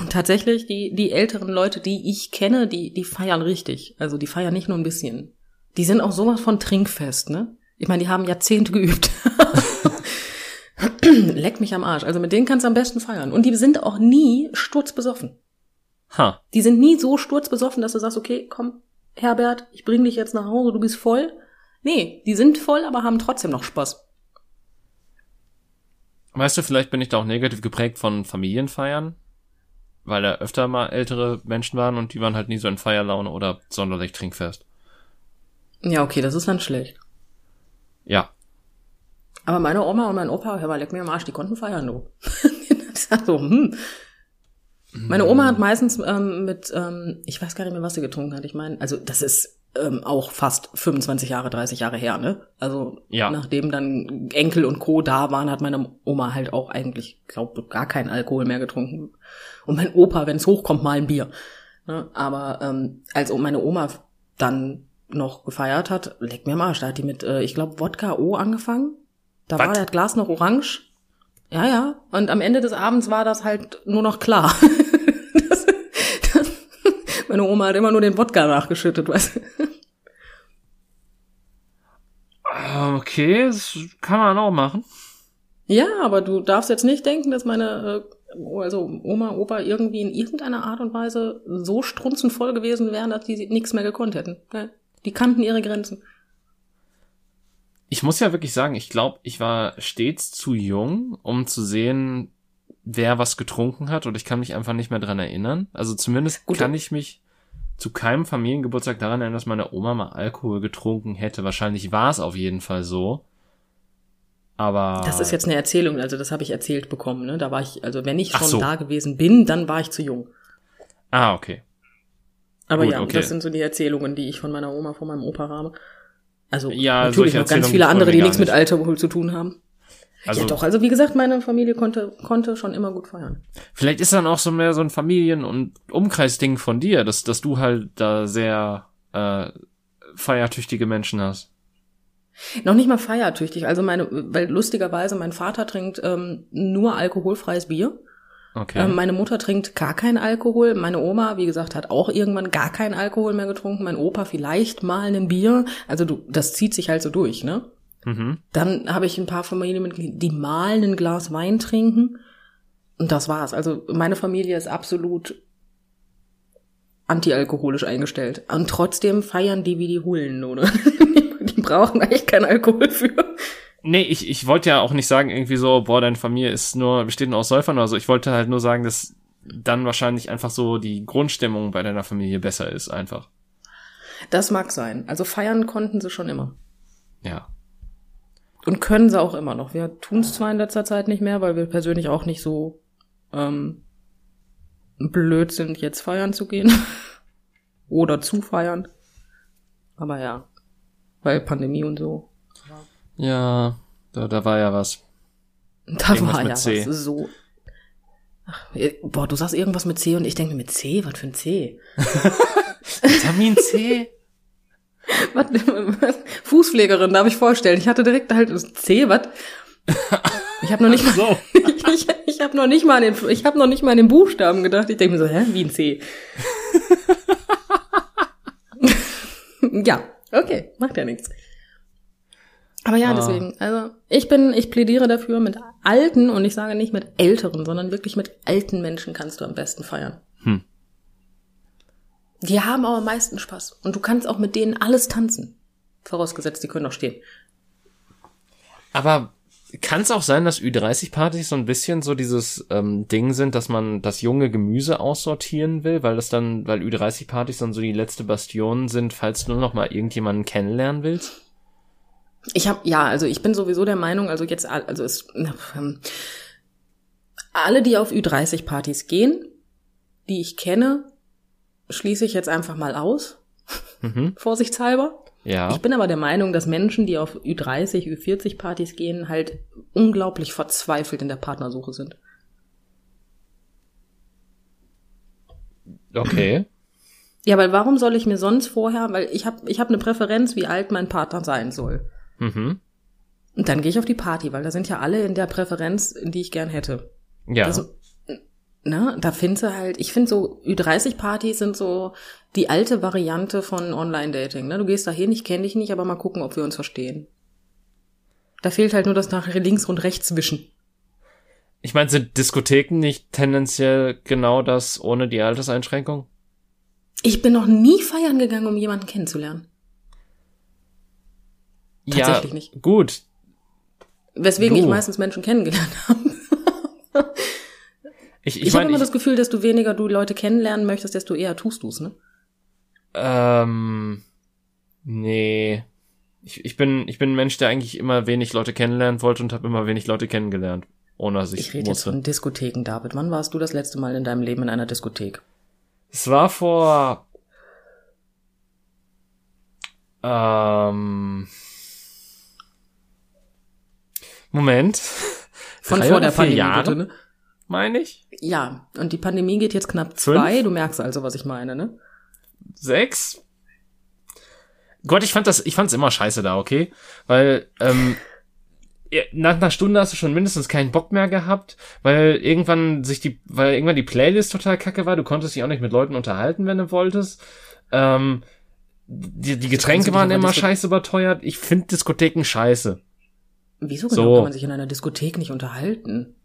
tatsächlich, die, die älteren Leute, die ich kenne, die, die feiern richtig. Also die feiern nicht nur ein bisschen. Die sind auch sowas von trinkfest, ne? Ich meine, die haben Jahrzehnte geübt. Leck mich am Arsch. Also mit denen kannst du am besten feiern. Und die sind auch nie sturzbesoffen. Ha. Die sind nie so sturzbesoffen, dass du sagst, okay, komm, Herbert, ich bring dich jetzt nach Hause, du bist voll. Nee, die sind voll, aber haben trotzdem noch Spaß. Weißt du, vielleicht bin ich da auch negativ geprägt von Familienfeiern, weil da öfter mal ältere Menschen waren und die waren halt nie so in Feierlaune oder sonderlich trinkfest. Ja, okay, das ist dann schlecht. Ja. Aber meine Oma und mein Opa, hör mal, leck mir am Arsch, die konnten feiern, du. so, hm. Meine Oma hat meistens ähm, mit, ähm, ich weiß gar nicht mehr, was sie getrunken hat. Ich meine, also das ist ähm, auch fast 25 Jahre, 30 Jahre her, ne? Also Ja. nachdem dann Enkel und Co. da waren, hat meine Oma halt auch eigentlich, glaube gar keinen Alkohol mehr getrunken. Und mein Opa, wenn es hochkommt, mal ein Bier. Ne? Aber ähm, als meine Oma dann noch gefeiert hat, leck mir am Arsch, da hat die mit, äh, ich glaube, Wodka O angefangen. Da Was? war das Glas noch orange. Ja, ja. Und am Ende des Abends war das halt nur noch klar. meine Oma hat immer nur den Wodka nachgeschüttet, weißt du. Ah, Okay, das kann man auch machen. Ja, aber du darfst jetzt nicht denken, dass meine, äh, also Oma, Opa irgendwie in irgendeiner Art und Weise so strunzenvoll gewesen wären, dass die nichts mehr gekonnt hätten. Die kannten ihre Grenzen. Ich muss ja wirklich sagen, ich glaube, ich war stets zu jung, um zu sehen, wer was getrunken hat und ich kann mich einfach nicht mehr dran erinnern. Also zumindest Gut, kann ich mich zu keinem Familiengeburtstag daran erinnern, dass meine Oma mal Alkohol getrunken hätte. Wahrscheinlich war es auf jeden Fall so. Aber Das ist jetzt eine Erzählung, also das habe ich erzählt bekommen. Ne? Da war ich, also wenn ich schon so. da gewesen bin, dann war ich zu jung. Ah, okay. Aber Gut, ja, okay. das sind so die Erzählungen, die ich von meiner Oma, von meinem Opa habe. Also Ja, natürlich noch ganz viele andere, die nichts gar mit Alkohol zu tun haben. Also ja doch, also wie gesagt, meine Familie konnte, konnte schon immer gut feiern. vielleicht ist dann auch so mehr so ein Familien- und Umkreisding von dir, dass, dass du halt da sehr äh, feiertüchtige Menschen hast. Noch nicht mal feiertüchtig. Also meine, weil lustigerweise mein Vater trinkt ähm, nur alkoholfreies Bier. Okay. Ähm, meine Mutter trinkt gar keinen Alkohol. Meine Oma, wie gesagt, hat auch irgendwann gar keinen Alkohol mehr getrunken. Mein Opa vielleicht mal ein Bier. Also du, das zieht sich halt so durch, ne? Mhm. Dann habe ich ein paar Familienmitglieder, die mal ein Glas Wein trinken. Und das war's. Also meine Familie ist absolut antialkoholisch eingestellt. Und trotzdem feiern die wie die Hullen, oder? die brauchen eigentlich keinen Alkohol für. Nee, ich, ich wollte ja auch nicht sagen, irgendwie so, boah, deine Familie ist nur, besteht nur aus Säufern oder so. Ich wollte halt nur sagen, dass dann wahrscheinlich einfach so die Grundstimmung bei deiner Familie besser ist, einfach. Das mag sein. Also feiern konnten sie schon immer. Ja. Und können sie auch immer noch. Wir tun es zwar in letzter Zeit nicht mehr, weil wir persönlich auch nicht so ähm, blöd sind, jetzt feiern zu gehen. Oder zu feiern. Aber ja. Weil Pandemie und so. Ja, da, da war ja was. Da Irgendwas war ja C. was so. Ach, äh, boah, du sagst irgendwas mit C und ich denke mit C, was für ein C? Vitamin C? Was, was? Fußpflegerin, darf ich vorstellen. Ich hatte direkt halt das C, was? Ich habe noch nicht mal, ich, ich, ich habe noch nicht mal an den, ich habe noch nicht mal an den Buchstaben gedacht. Ich denke mir so, hä, wie ein C? ja, okay, macht ja nichts. Aber ja, Ah. deswegen, also ich bin, ich plädiere dafür, mit alten, und ich sage nicht mit älteren, sondern wirklich mit alten Menschen kannst du am besten feiern. Hm. Die haben aber am meisten Spaß. Und du kannst auch mit denen alles tanzen. Vorausgesetzt, die können auch stehen. Aber Kann es auch sein, dass Ü30-Partys so ein bisschen so dieses ähm, Ding sind, dass man das junge Gemüse aussortieren will, weil das dann, weil Ü30-Partys dann so die letzte Bastion sind, falls du nur noch mal irgendjemanden kennenlernen willst? Ich habe ja, also ich bin sowieso der Meinung, also jetzt, also es, ähm, alle, die auf Ü30-Partys gehen, die ich kenne, schließe ich jetzt einfach mal aus, mhm. vorsichtshalber. Ja. Ich bin aber der Meinung, dass Menschen, die auf Ü30, Ü40 Partys gehen, halt unglaublich verzweifelt in der Partnersuche sind. Okay. Ja, weil warum soll ich mir sonst vorher, weil ich habe ich hab eine Präferenz, wie alt mein Partner sein soll. Mhm. Und dann gehe ich auf die Party, weil da sind ja alle in der Präferenz, die ich gern hätte. Ja. Also, ne, da findest du halt, ich finde so Ü30-Partys sind so die alte Variante von Online-Dating. Ne? Du gehst da hin, ich kenne dich nicht, aber mal gucken, ob wir uns verstehen. Da fehlt halt nur das nachher links und rechts wischen. Ich meine, sind Diskotheken nicht tendenziell genau das ohne die Alterseinschränkung? Ich bin noch nie feiern gegangen, um jemanden kennenzulernen. Tatsächlich ja, nicht. Gut. Weswegen du. ich meistens Menschen kennengelernt habe. Ich ich, ich habe immer das Gefühl, dass du weniger du Leute kennenlernen möchtest, desto eher tust du's, ne? Ähm, nee. Ich, ich, bin, ich bin ein Mensch, der eigentlich immer wenig Leute kennenlernen wollte und habe immer wenig Leute kennengelernt. Ohne dass ich. Ich rede jetzt von Diskotheken, David. Wann warst du das letzte Mal in deinem Leben in einer Diskothek? Es war vor. Ähm. Moment. Von vor der Pandemie, Jahre, bitte, ne? Meine ich? Ja, und die Pandemie geht jetzt knapp zwei. Fünf? Du merkst also, was ich meine, ne? Sechs? Gott, ich fand das, ich fand's immer scheiße da, okay? Weil, ähm, nach einer Stunde hast du schon mindestens keinen Bock mehr gehabt, weil irgendwann sich die, weil irgendwann die Playlist total kacke war, du konntest dich auch nicht mit Leuten unterhalten, wenn du wolltest. Ähm, die, die Getränke waren immer scheiße überteuert. Ich finde Diskotheken scheiße. Wieso genau so. kann man sich in einer Diskothek nicht unterhalten?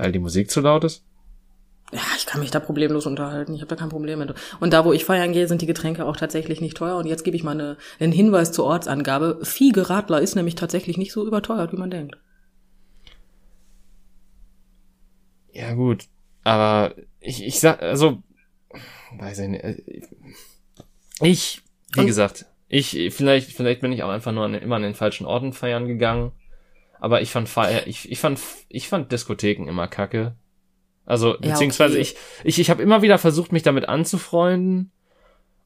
Weil die Musik zu laut ist? Ja, ich kann mich da problemlos unterhalten. Ich habe da kein Problem mit. Und da, wo ich feiern gehe, sind die Getränke auch tatsächlich nicht teuer. Und jetzt gebe ich mal eine, einen Hinweis zur Ortsangabe. Fiege Radler ist nämlich tatsächlich nicht so überteuert, wie man denkt. Ja, gut. Aber ich, ich sag, also, weiß ich nicht. Ich, wie Und gesagt, ich, vielleicht, vielleicht bin ich auch einfach nur an, immer an den falschen Orten feiern gegangen. Aber ich fand Feier, ich, ich fand, ich fand Diskotheken immer kacke. Also, ja, beziehungsweise okay. ich, ich, ich habe immer wieder versucht, mich damit anzufreunden.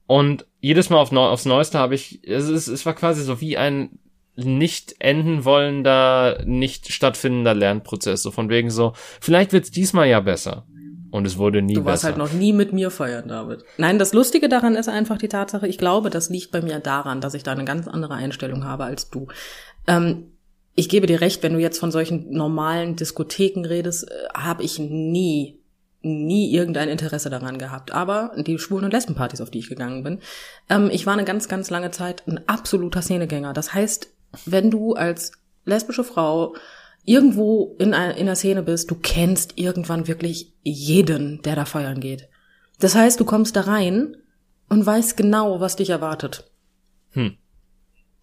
Und jedes Mal auf Neu aufs Neueste habe ich, es, ist, es war quasi so wie ein nicht enden wollender, nicht stattfindender Lernprozess. So von wegen so, vielleicht wird's diesmal ja besser. Und es wurde nie besser. Du warst besser. halt noch nie mit mir feiern, David. Nein, das Lustige daran ist einfach die Tatsache, ich glaube, das liegt bei mir daran, dass ich da eine ganz andere Einstellung habe als du. Ähm, ich gebe dir recht, wenn du jetzt von solchen normalen Diskotheken redest, äh, habe ich nie, nie irgendein Interesse daran gehabt. Aber die Schwulen- und Lesbenpartys, auf die ich gegangen bin, ähm, ich war eine ganz, ganz lange Zeit ein absoluter Szenegänger. Das heißt, wenn du als lesbische Frau irgendwo in, einer, in der Szene bist, du kennst irgendwann wirklich jeden, der da feiern geht. Das heißt, du kommst da rein und weißt genau, was dich erwartet. Hm.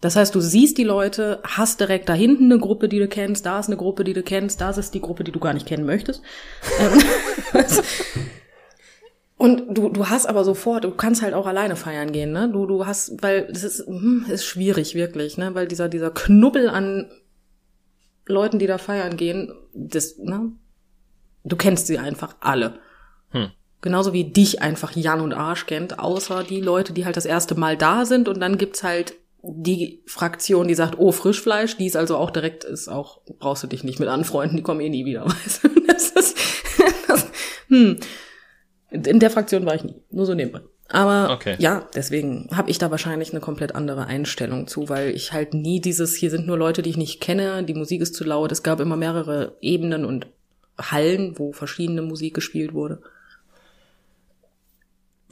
Das heißt, du siehst die Leute, hast direkt da hinten eine Gruppe, die du kennst, da ist eine Gruppe, die du kennst, da ist die Gruppe, die du gar nicht kennen möchtest. Ähm, und du, du hast aber sofort, du kannst halt auch alleine feiern gehen, ne? Du, du hast, weil das ist, hm, ist schwierig wirklich, ne? Weil dieser, dieser Knubbel an Leuten, die da feiern gehen, das, ne? Du kennst sie einfach alle. Hm. Genauso wie dich einfach Jan und Arsch kennt, außer die Leute, die halt das erste Mal da sind und dann gibt's halt die Fraktion, die sagt, oh, Frischfleisch, die ist also auch direkt, ist auch, brauchst du dich nicht mit anfreunden, die kommen eh nie wieder, weißt du? Das ist, das, hm. In der Fraktion war ich nie, nur so nebenbei. Aber okay. ja, deswegen habe ich da wahrscheinlich eine komplett andere Einstellung zu, weil ich halt nie dieses, hier sind nur Leute, die ich nicht kenne, die Musik ist zu laut. Es gab immer mehrere Ebenen und Hallen, wo verschiedene Musik gespielt wurde.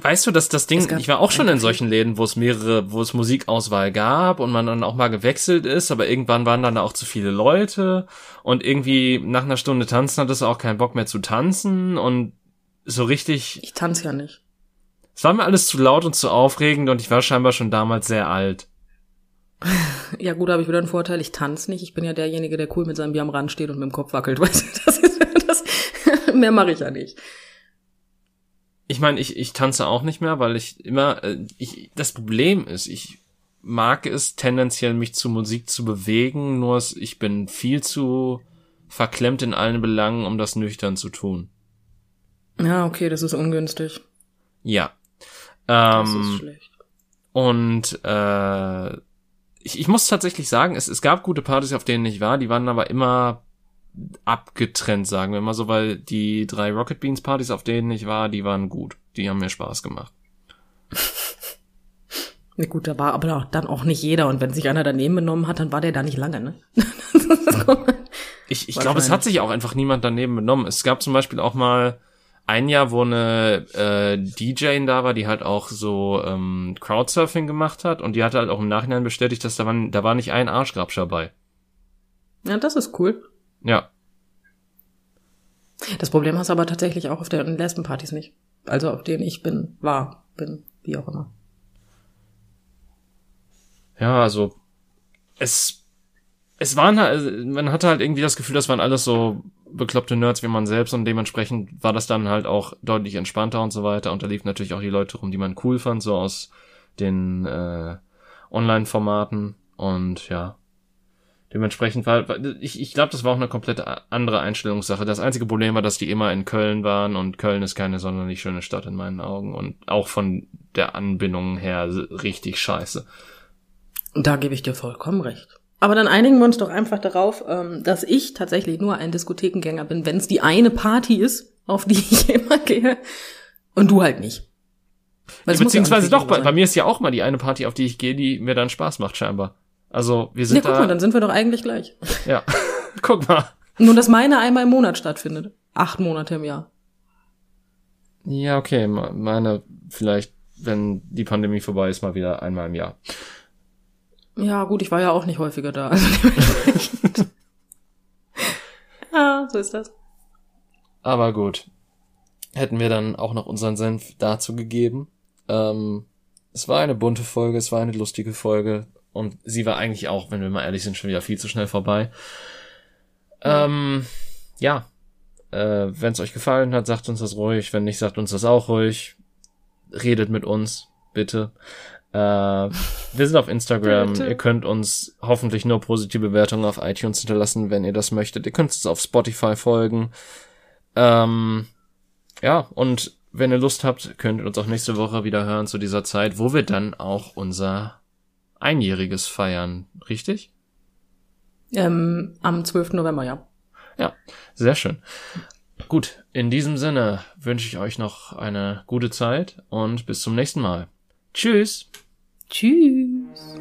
Weißt du, dass das Ding, ich war auch schon in solchen Läden, wo es mehrere, wo es Musikauswahl gab und man dann auch mal gewechselt ist, aber irgendwann waren dann auch zu viele Leute und irgendwie nach einer Stunde tanzen hattest du auch keinen Bock mehr zu tanzen und so richtig. Ich tanze ja nicht. Es war mir alles zu laut und zu aufregend und ich war scheinbar schon damals sehr alt. Ja, gut, habe ich wieder einen Vorteil. Ich tanze nicht. Ich bin ja derjenige, der cool mit seinem Bier am Rand steht und mit dem Kopf wackelt. Weißt du, das ist, das, mehr mache ich ja nicht. Ich meine, ich, ich tanze auch nicht mehr, weil ich immer, äh, ich, das Problem ist, ich mag es tendenziell, mich zu Musik zu bewegen, nur es, ich bin viel zu verklemmt in allen Belangen, um das nüchtern zu tun. Ja, okay, das ist ungünstig. Ja. Das Ähm, ist schlecht. Und äh, ich, ich muss tatsächlich sagen, es, es gab gute Partys, auf denen ich war, die waren aber immer abgetrennt, sagen wir mal so, weil die drei Rocket Beans Partys, auf denen ich war, die waren gut. Die haben mir Spaß gemacht. Na gut, da war aber dann auch nicht jeder. Und wenn sich einer daneben benommen hat, dann war der da nicht lange, ne? Ich, ich glaube, es hat sich auch einfach niemand daneben benommen. Es gab zum Beispiel auch mal ein Jahr, wo eine äh, DJ da war, die halt auch so ähm, Crowdsurfing gemacht hat und die hat halt auch im Nachhinein bestätigt, dass da war, da war nicht ein Arschgrabscher bei. ja, das ist cool. Ja, Das Problem hast du aber tatsächlich auch auf den Lesbenpartys nicht. Also auf denen ich bin, war, bin, wie auch immer. Ja, also es es waren halt, also, man hatte halt irgendwie das Gefühl, das waren alles so bekloppte Nerds wie man selbst und dementsprechend war das dann halt auch deutlich entspannter und so weiter und da liefen natürlich auch die Leute rum, die man cool fand, so aus den äh, Online-Formaten und ja, dementsprechend war, ich, ich glaube, das war auch eine komplett andere Einstellungssache. Das einzige Problem war, dass die immer in Köln waren und Köln ist keine sonderlich schöne Stadt in meinen Augen und auch von der Anbindung her richtig scheiße. Und da gebe ich dir vollkommen recht. Aber dann einigen wir uns doch einfach darauf, ähm, dass ich tatsächlich nur ein Diskothekengänger bin, wenn es die eine Party ist, auf die ich immer gehe, und du halt nicht. Ja Beziehungsweise nicht doch, bei, bei mir ist ja auch mal die eine Party, auf die ich gehe, die mir dann Spaß macht, scheinbar. Also, wir sind Ja, guck da. mal, dann sind wir doch eigentlich gleich. ja. guck mal. Nur, dass meine einmal im Monat stattfindet. Acht Monate im Jahr. Ja, okay. me- Meine, vielleicht, wenn die Pandemie vorbei ist, mal wieder einmal im Jahr. Ja, gut, ich war ja auch nicht häufiger da. Also ja, so ist das. Aber gut. Hätten wir dann auch noch unseren Senf dazu gegeben. Ähm, es war eine bunte Folge, es war eine lustige Folge. Und sie war eigentlich auch, wenn wir mal ehrlich sind, schon wieder viel zu schnell vorbei. Ähm, ja. Äh, wenn es euch gefallen hat, sagt uns das ruhig. Wenn nicht, sagt uns das auch ruhig. Redet mit uns, bitte. Äh, wir sind auf Instagram. Bitte. Ihr könnt uns hoffentlich nur positive Bewertungen auf iTunes hinterlassen, wenn ihr das möchtet. Ihr könnt uns auf Spotify folgen. Ähm, ja, und wenn ihr Lust habt, könnt ihr uns auch nächste Woche wieder hören zu dieser Zeit, wo wir dann auch unser Einjähriges feiern. Richtig? Ähm, am 12. November, ja. Ja, sehr schön. Gut, in diesem Sinne wünsche ich euch noch eine gute Zeit und bis zum nächsten Mal. Tschüss! Tschüss.